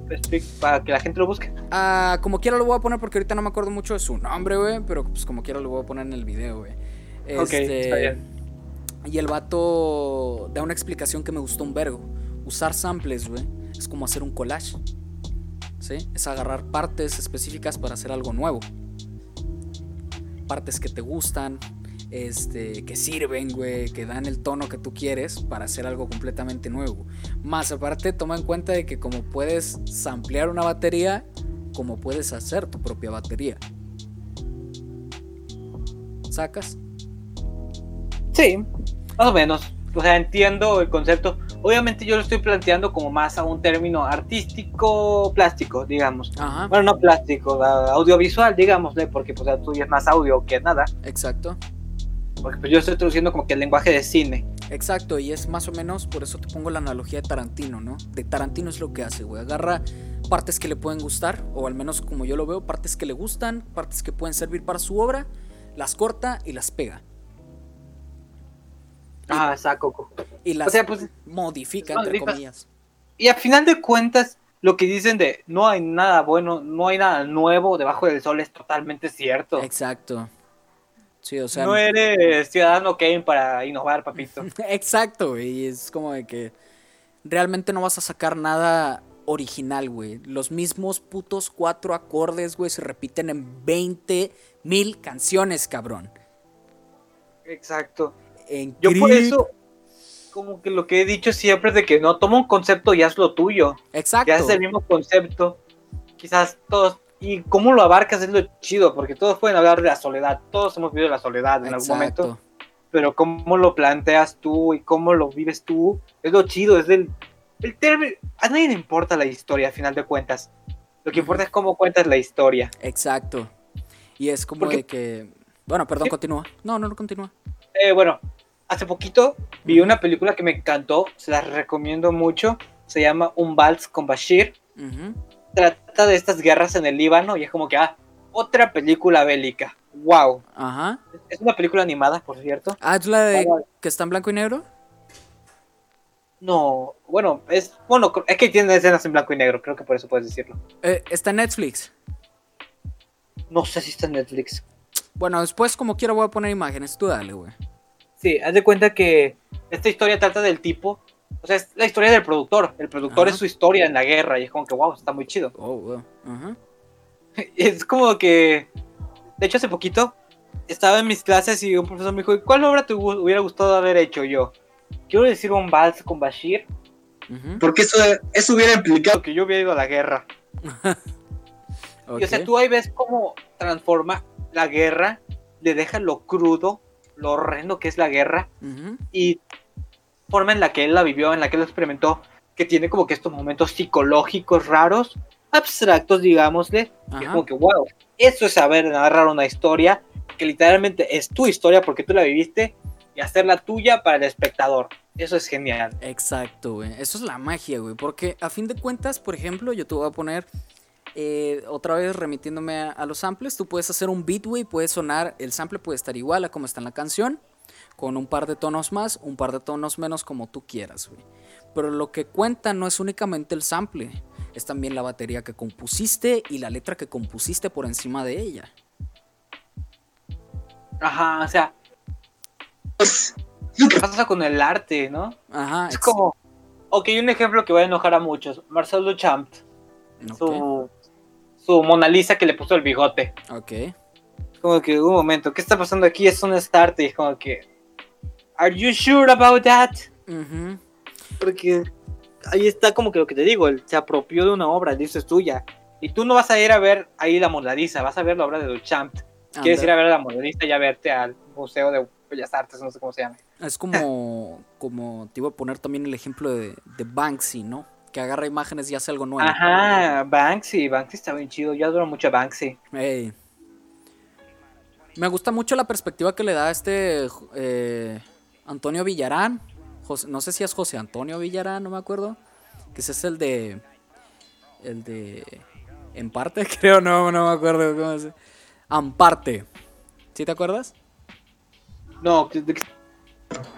Para que la gente lo busque. Ah, como quiera lo voy a poner porque ahorita no me acuerdo mucho de su nombre, güey. Pero pues como quiera lo voy a poner en el video, güey. ok, está este, bien. Y el vato da una explicación que me gustó un vergo. Usar samples, güey, es como hacer un collage. ¿Sí? Es agarrar partes específicas para hacer algo nuevo. Partes que te gustan, este, que sirven, güey, que dan el tono que tú quieres para hacer algo completamente nuevo. Más aparte, toma en cuenta de que como puedes samplear una batería, como puedes hacer tu propia batería. ¿Sacas? Sí, más o menos. O sea, entiendo el concepto. Obviamente yo lo estoy planteando como más a un término artístico plástico, digamos. Bueno, no plástico, audiovisual, digámosle, porque pues tú es más audio que nada. Exacto. Porque pues yo estoy traduciendo como que el lenguaje de cine. Exacto, y es más o menos, por eso te pongo la analogía de Tarantino, ¿no? De Tarantino es lo que hace, güey. Agarra partes que le pueden gustar, o al menos como yo lo veo, partes que le gustan, partes que pueden servir para su obra, las corta y las pega. Ah, saco. Y las pues, modifica, entre comillas. Y al final de cuentas, lo que dicen de no hay nada bueno, no hay nada nuevo debajo del sol es totalmente cierto. Exacto. No eres ciudadano Kane para innovar, papito. Exacto, güey. Es como de que realmente no vas a sacar nada original, güey. Los mismos putos cuatro acordes, güey, se repiten en 20 mil canciones, cabrón. Exacto. Yo por eso, como que lo que he dicho siempre es de que no, toma un concepto y haz lo tuyo. Exacto. Ya es el mismo concepto. Quizás todos y cómo lo abarcas es lo chido, porque todos pueden hablar de la soledad, todos hemos vivido la soledad en algún momento, pero cómo lo planteas tú y cómo lo vives tú, es lo chido, es el, el término, a nadie le importa la historia a final de cuentas, lo que importa es cómo cuentas la historia. Exacto, y es como de que, bueno, perdón, continúa, no, no, no continúa. Eh, bueno, hace poquito vi una película que me encantó, se la recomiendo mucho, se llama Un Vals con Bashir trata de estas guerras en el Líbano y es como que, ah, otra película bélica. ¡Wow! Ajá. Es una película animada, por cierto. Ah, ¿es la de que está en blanco y negro? No, bueno, es bueno, es que tiene escenas en blanco y negro, creo que por eso puedes decirlo. Eh, ¿Está en Netflix? No sé si está en Netflix. Bueno, después como quiera voy a poner imágenes, tú dale, güey. Sí, haz de cuenta que esta historia trata del tipo o sea, es la historia del productor. El productor es su historia en la guerra y es como que, wow, está muy chido. Oh, Es como que, de hecho, hace poquito estaba en mis clases y un profesor me dijo, ¿cuál obra te hubiera gustado haber hecho yo? Quiero decir un vals con Bashir. Porque eso, eso hubiera implicado que yo hubiera ido a la guerra. Y, o sea, tú ahí ves cómo transforma la guerra, le deja lo crudo, lo horrendo que es la guerra, y forma en la que él la vivió, en la que él experimentó, que tiene como que estos momentos psicológicos raros, abstractos, digámosle, que es como que, wow, eso es saber narrar una historia, que literalmente es tu historia porque tú la viviste, y hacerla tuya para el espectador. Eso es genial. Exacto, güey. Eso es la magia, güey. Porque a fin de cuentas, por ejemplo, yo te voy a poner eh, otra vez remitiéndome a, a, los samples, tú puedes hacer un beat, güey, puede sonar, el sample puede estar igual a como está en la canción, con un par de tonos más, un par de tonos menos, como tú quieras, güey. Pero lo que cuenta no es únicamente el sample, es también la batería que compusiste y la letra que compusiste por encima de ella. Ajá, o sea, pues, lo que pasa con el arte, ¿no? Ajá. Es, como, ok, un ejemplo que va a enojar a muchos, Marcel Duchamp, su, su Mona Lisa que le puso el bigote. Ok. Como que, un momento, ¿qué está pasando aquí? Es un arte, y es como que, ¿Are you sure about that? Porque ahí está como que lo que te digo, él se apropió de una obra, dice es tuya. Y tú no vas a ir a ver ahí la Mona vas a ver la obra de Duchamp. Quieres ir a ver la Mona y ya verte al Museo de Bellas Artes, no sé cómo se llama. Es como, como te iba a poner también el ejemplo de, Banksy, ¿no? Que agarra imágenes y hace algo nuevo. Ajá, Banksy, Banksy está bien chido, yo adoro mucho a Banksy. Me gusta mucho la perspectiva que le da este eh, Antonio Villarán. no sé si es José Antonio Villarán, no me acuerdo. Que ese es el de. El de. En parte, creo, no, no me acuerdo cómo se. Amparte. ¿Sí te acuerdas? No,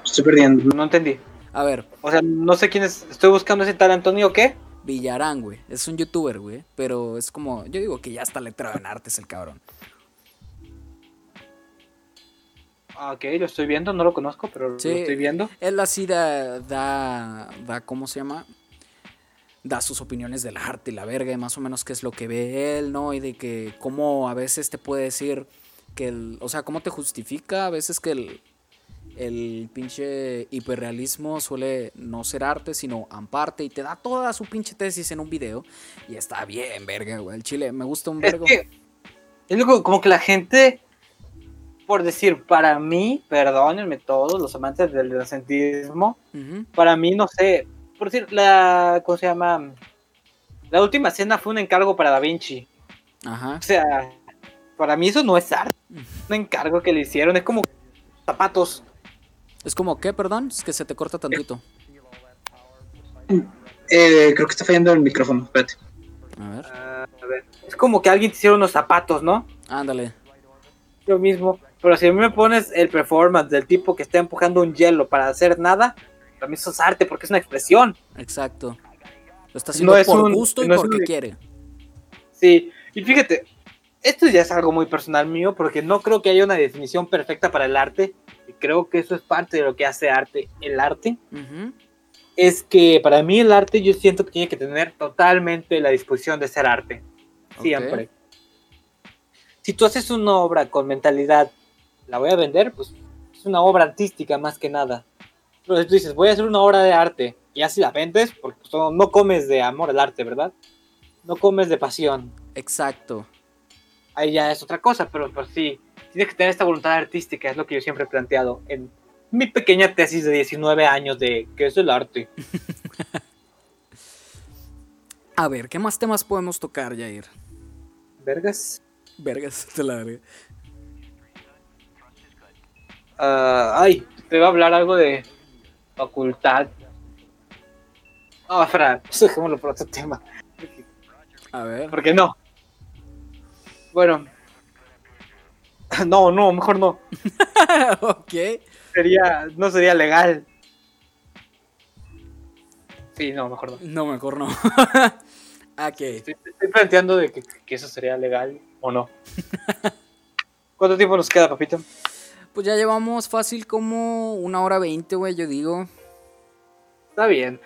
estoy perdiendo, no entendí. A ver. O sea, no sé quién es. Estoy buscando ese tal Antonio, ¿qué? Villarán, güey. Es un youtuber, güey. Pero es como. Yo digo que ya está letrado en artes el cabrón. Ah, ok, lo estoy viendo, no lo conozco, pero lo estoy viendo. Él así da, da, da, ¿cómo se llama? Da sus opiniones del arte y la verga, y más o menos qué es lo que ve él, ¿no? Y de que cómo a veces te puede decir que el, o sea, cómo te justifica a veces que el, el pinche hiperrealismo suele no ser arte, sino amparte y te da toda su pinche tesis en un video y está bien, verga, güey. El chile me gusta un vergo. Es, que, como que la gente, por decir, para mí, perdónenme todos los amantes del renacentismo, para mí, no sé, por decir, la, ¿cómo se llama? La última cena fue un encargo para Da Vinci. Ajá. O sea, para mí eso no es arte. Un encargo que le hicieron, es como zapatos. ¿Es como qué, perdón? Es que se te corta tantito. Eh, creo que está fallando el micrófono, espérate. A ver. Ah, a ver. Es como que alguien te hicieron unos zapatos, ¿no? Ándale. Lo mismo. Pero si a mí me pones el performance del tipo que está empujando un hielo para hacer nada, para mí eso es arte porque es una expresión. Exacto. Lo está haciendo por gusto y porque quiere. Sí. Y fíjate, esto ya es algo muy personal mío porque no creo que haya una definición perfecta para el arte y creo que eso es parte de lo que hace arte el arte. Es que para mí el arte yo siento que tiene que tener totalmente la disposición de ser arte siempre. Si tú haces una obra con mentalidad la voy a vender pues es una obra artística más que nada. Pero si tú dices voy a hacer una obra de arte y así la vendes porque no comes de amor al arte verdad no comes de pasión. Exacto ahí ya es otra cosa, pero pues sí, tienes que tener esta voluntad artística, es lo que yo siempre he planteado en mi pequeña tesis de 19 años de qué es el arte. A ver, ¿qué más temas podemos tocar, Jair? Vergas. Vergas, te la verga. Ah, ay, te voy a hablar algo de facultad. Ah, oh, Fran, dejémoslo por otro tema. A ver. ¿Por qué no? Bueno. No, no, mejor no. ok. Sería, no sería legal. Sí, no, mejor no. No, mejor no. ok. Estoy, planteando de que, eso sería legal o no. ¿Cuánto tiempo nos queda, papito? Pues ya llevamos fácil como una hora veinte, güey, yo digo. Está bien.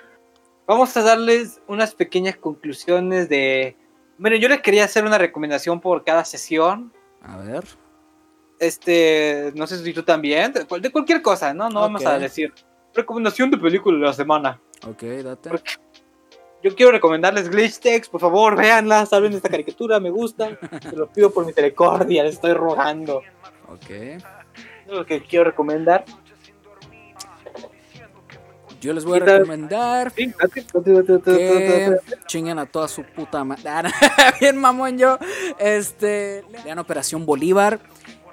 Vamos a darles unas pequeñas conclusiones de bueno, yo les quería hacer una recomendación por cada sesión. A ver. Este, no sé si tú también, de, cualquier cosa, ¿no? No vamos a decir recomendación de película de la semana. Ok, date. yo quiero recomendarles Glitch Text, por favor, véanla, saben esta caricatura, me gusta. Se lo pido por mi telecordia, les estoy rogando. Ok. Es lo que quiero recomendar. Yo les voy a recomendar que chinguen a toda su puta madre. Bien mamón yo. Este, vean Operación Bolívar.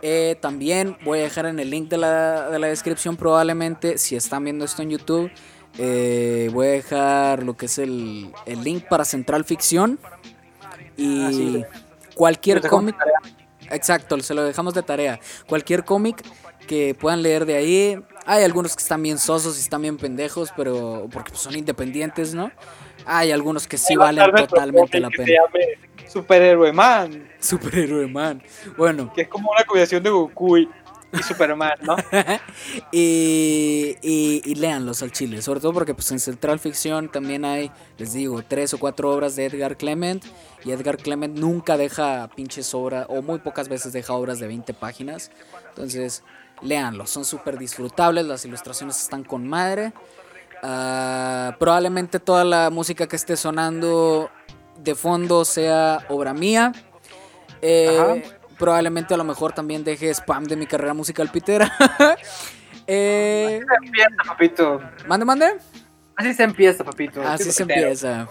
Eh, también voy a dejar en el link de la, descripción probablemente, si están viendo esto en YouTube, eh, voy a dejar lo que es el, link para Central Ficción. Y ah, cualquier cómic... Exacto, se lo dejamos de tarea. Cualquier cómic que puedan leer de ahí. Hay algunos que están bien sosos y están bien pendejos, pero porque pues, son independientes, ¿no? Hay algunos que sí valen totalmente la pena. Superhéroe Man. Superhéroe Man. Bueno. Que es como una combinación de Goku y, Superman, ¿no? y, y, y léanlos al chile, sobre todo porque pues en Central Ficción también hay, les digo, tres o cuatro obras de Edgar Clement. Y Edgar Clement nunca deja pinches obras, o muy pocas veces deja obras de 20 páginas. Entonces, léanlo, son súper disfrutables, las ilustraciones están con madre. Ah, probablemente toda la música que esté sonando de fondo sea obra mía. Eh, probablemente a lo mejor también deje spam de mi carrera musical pitera. eh, Así se empieza, papito. ¿Mande, mande? Así se empieza, papito. Así se empieza.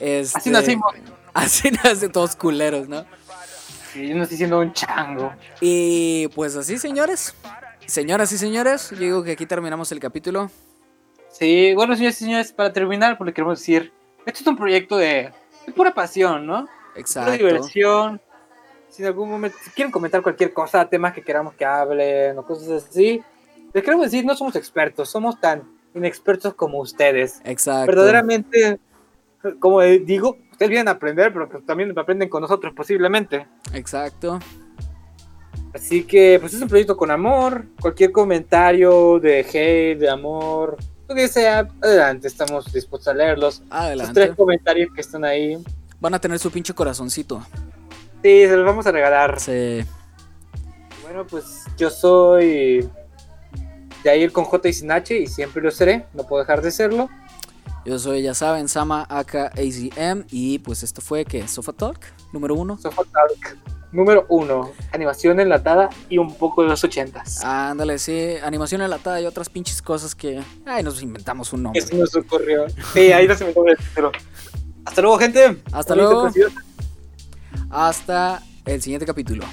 Este, así nacimos. Así nacen todos culeros, ¿no? Sí, yo no estoy siendo un chango. Y pues así, señores. Señoras y señores, yo digo que aquí terminamos el capítulo. Sí, bueno, señores y señores, para terminar, pues le queremos decir, esto es un proyecto de, pura pasión, ¿no? Exacto. Pura diversión. Si en algún momento si quieren comentar cualquier cosa, temas que queramos que hablen o cosas así, les queremos decir, no somos expertos, somos tan inexpertos como ustedes. Exacto. Verdaderamente, como digo, ustedes vienen a aprender, pero que también aprenden con nosotros posiblemente. Exacto. Así que, pues es un proyecto con amor. Cualquier comentario de hate, de amor, lo que sea, adelante, estamos dispuestos a leerlos. Adelante. Los tres comentarios que están ahí. Van a tener su pinche corazoncito. Sí, se los vamos a regalar. Sí. Bueno, pues yo soy de ir con J y sin H y siempre lo seré, no puedo dejar de serlo. Yo soy, ya saben, Sama aka AZM y pues esto fue que Sofa Talk número uno. Sofa Talk número uno, animación enlatada y un poco de los ochentas. Ándale, sí, animación enlatada y otras pinches cosas que, ay, nos inventamos un nombre. Eso nos ocurrió. Sí, ahí nos inventamos el título. Hasta luego, gente. Hasta luego. Hasta el siguiente capítulo.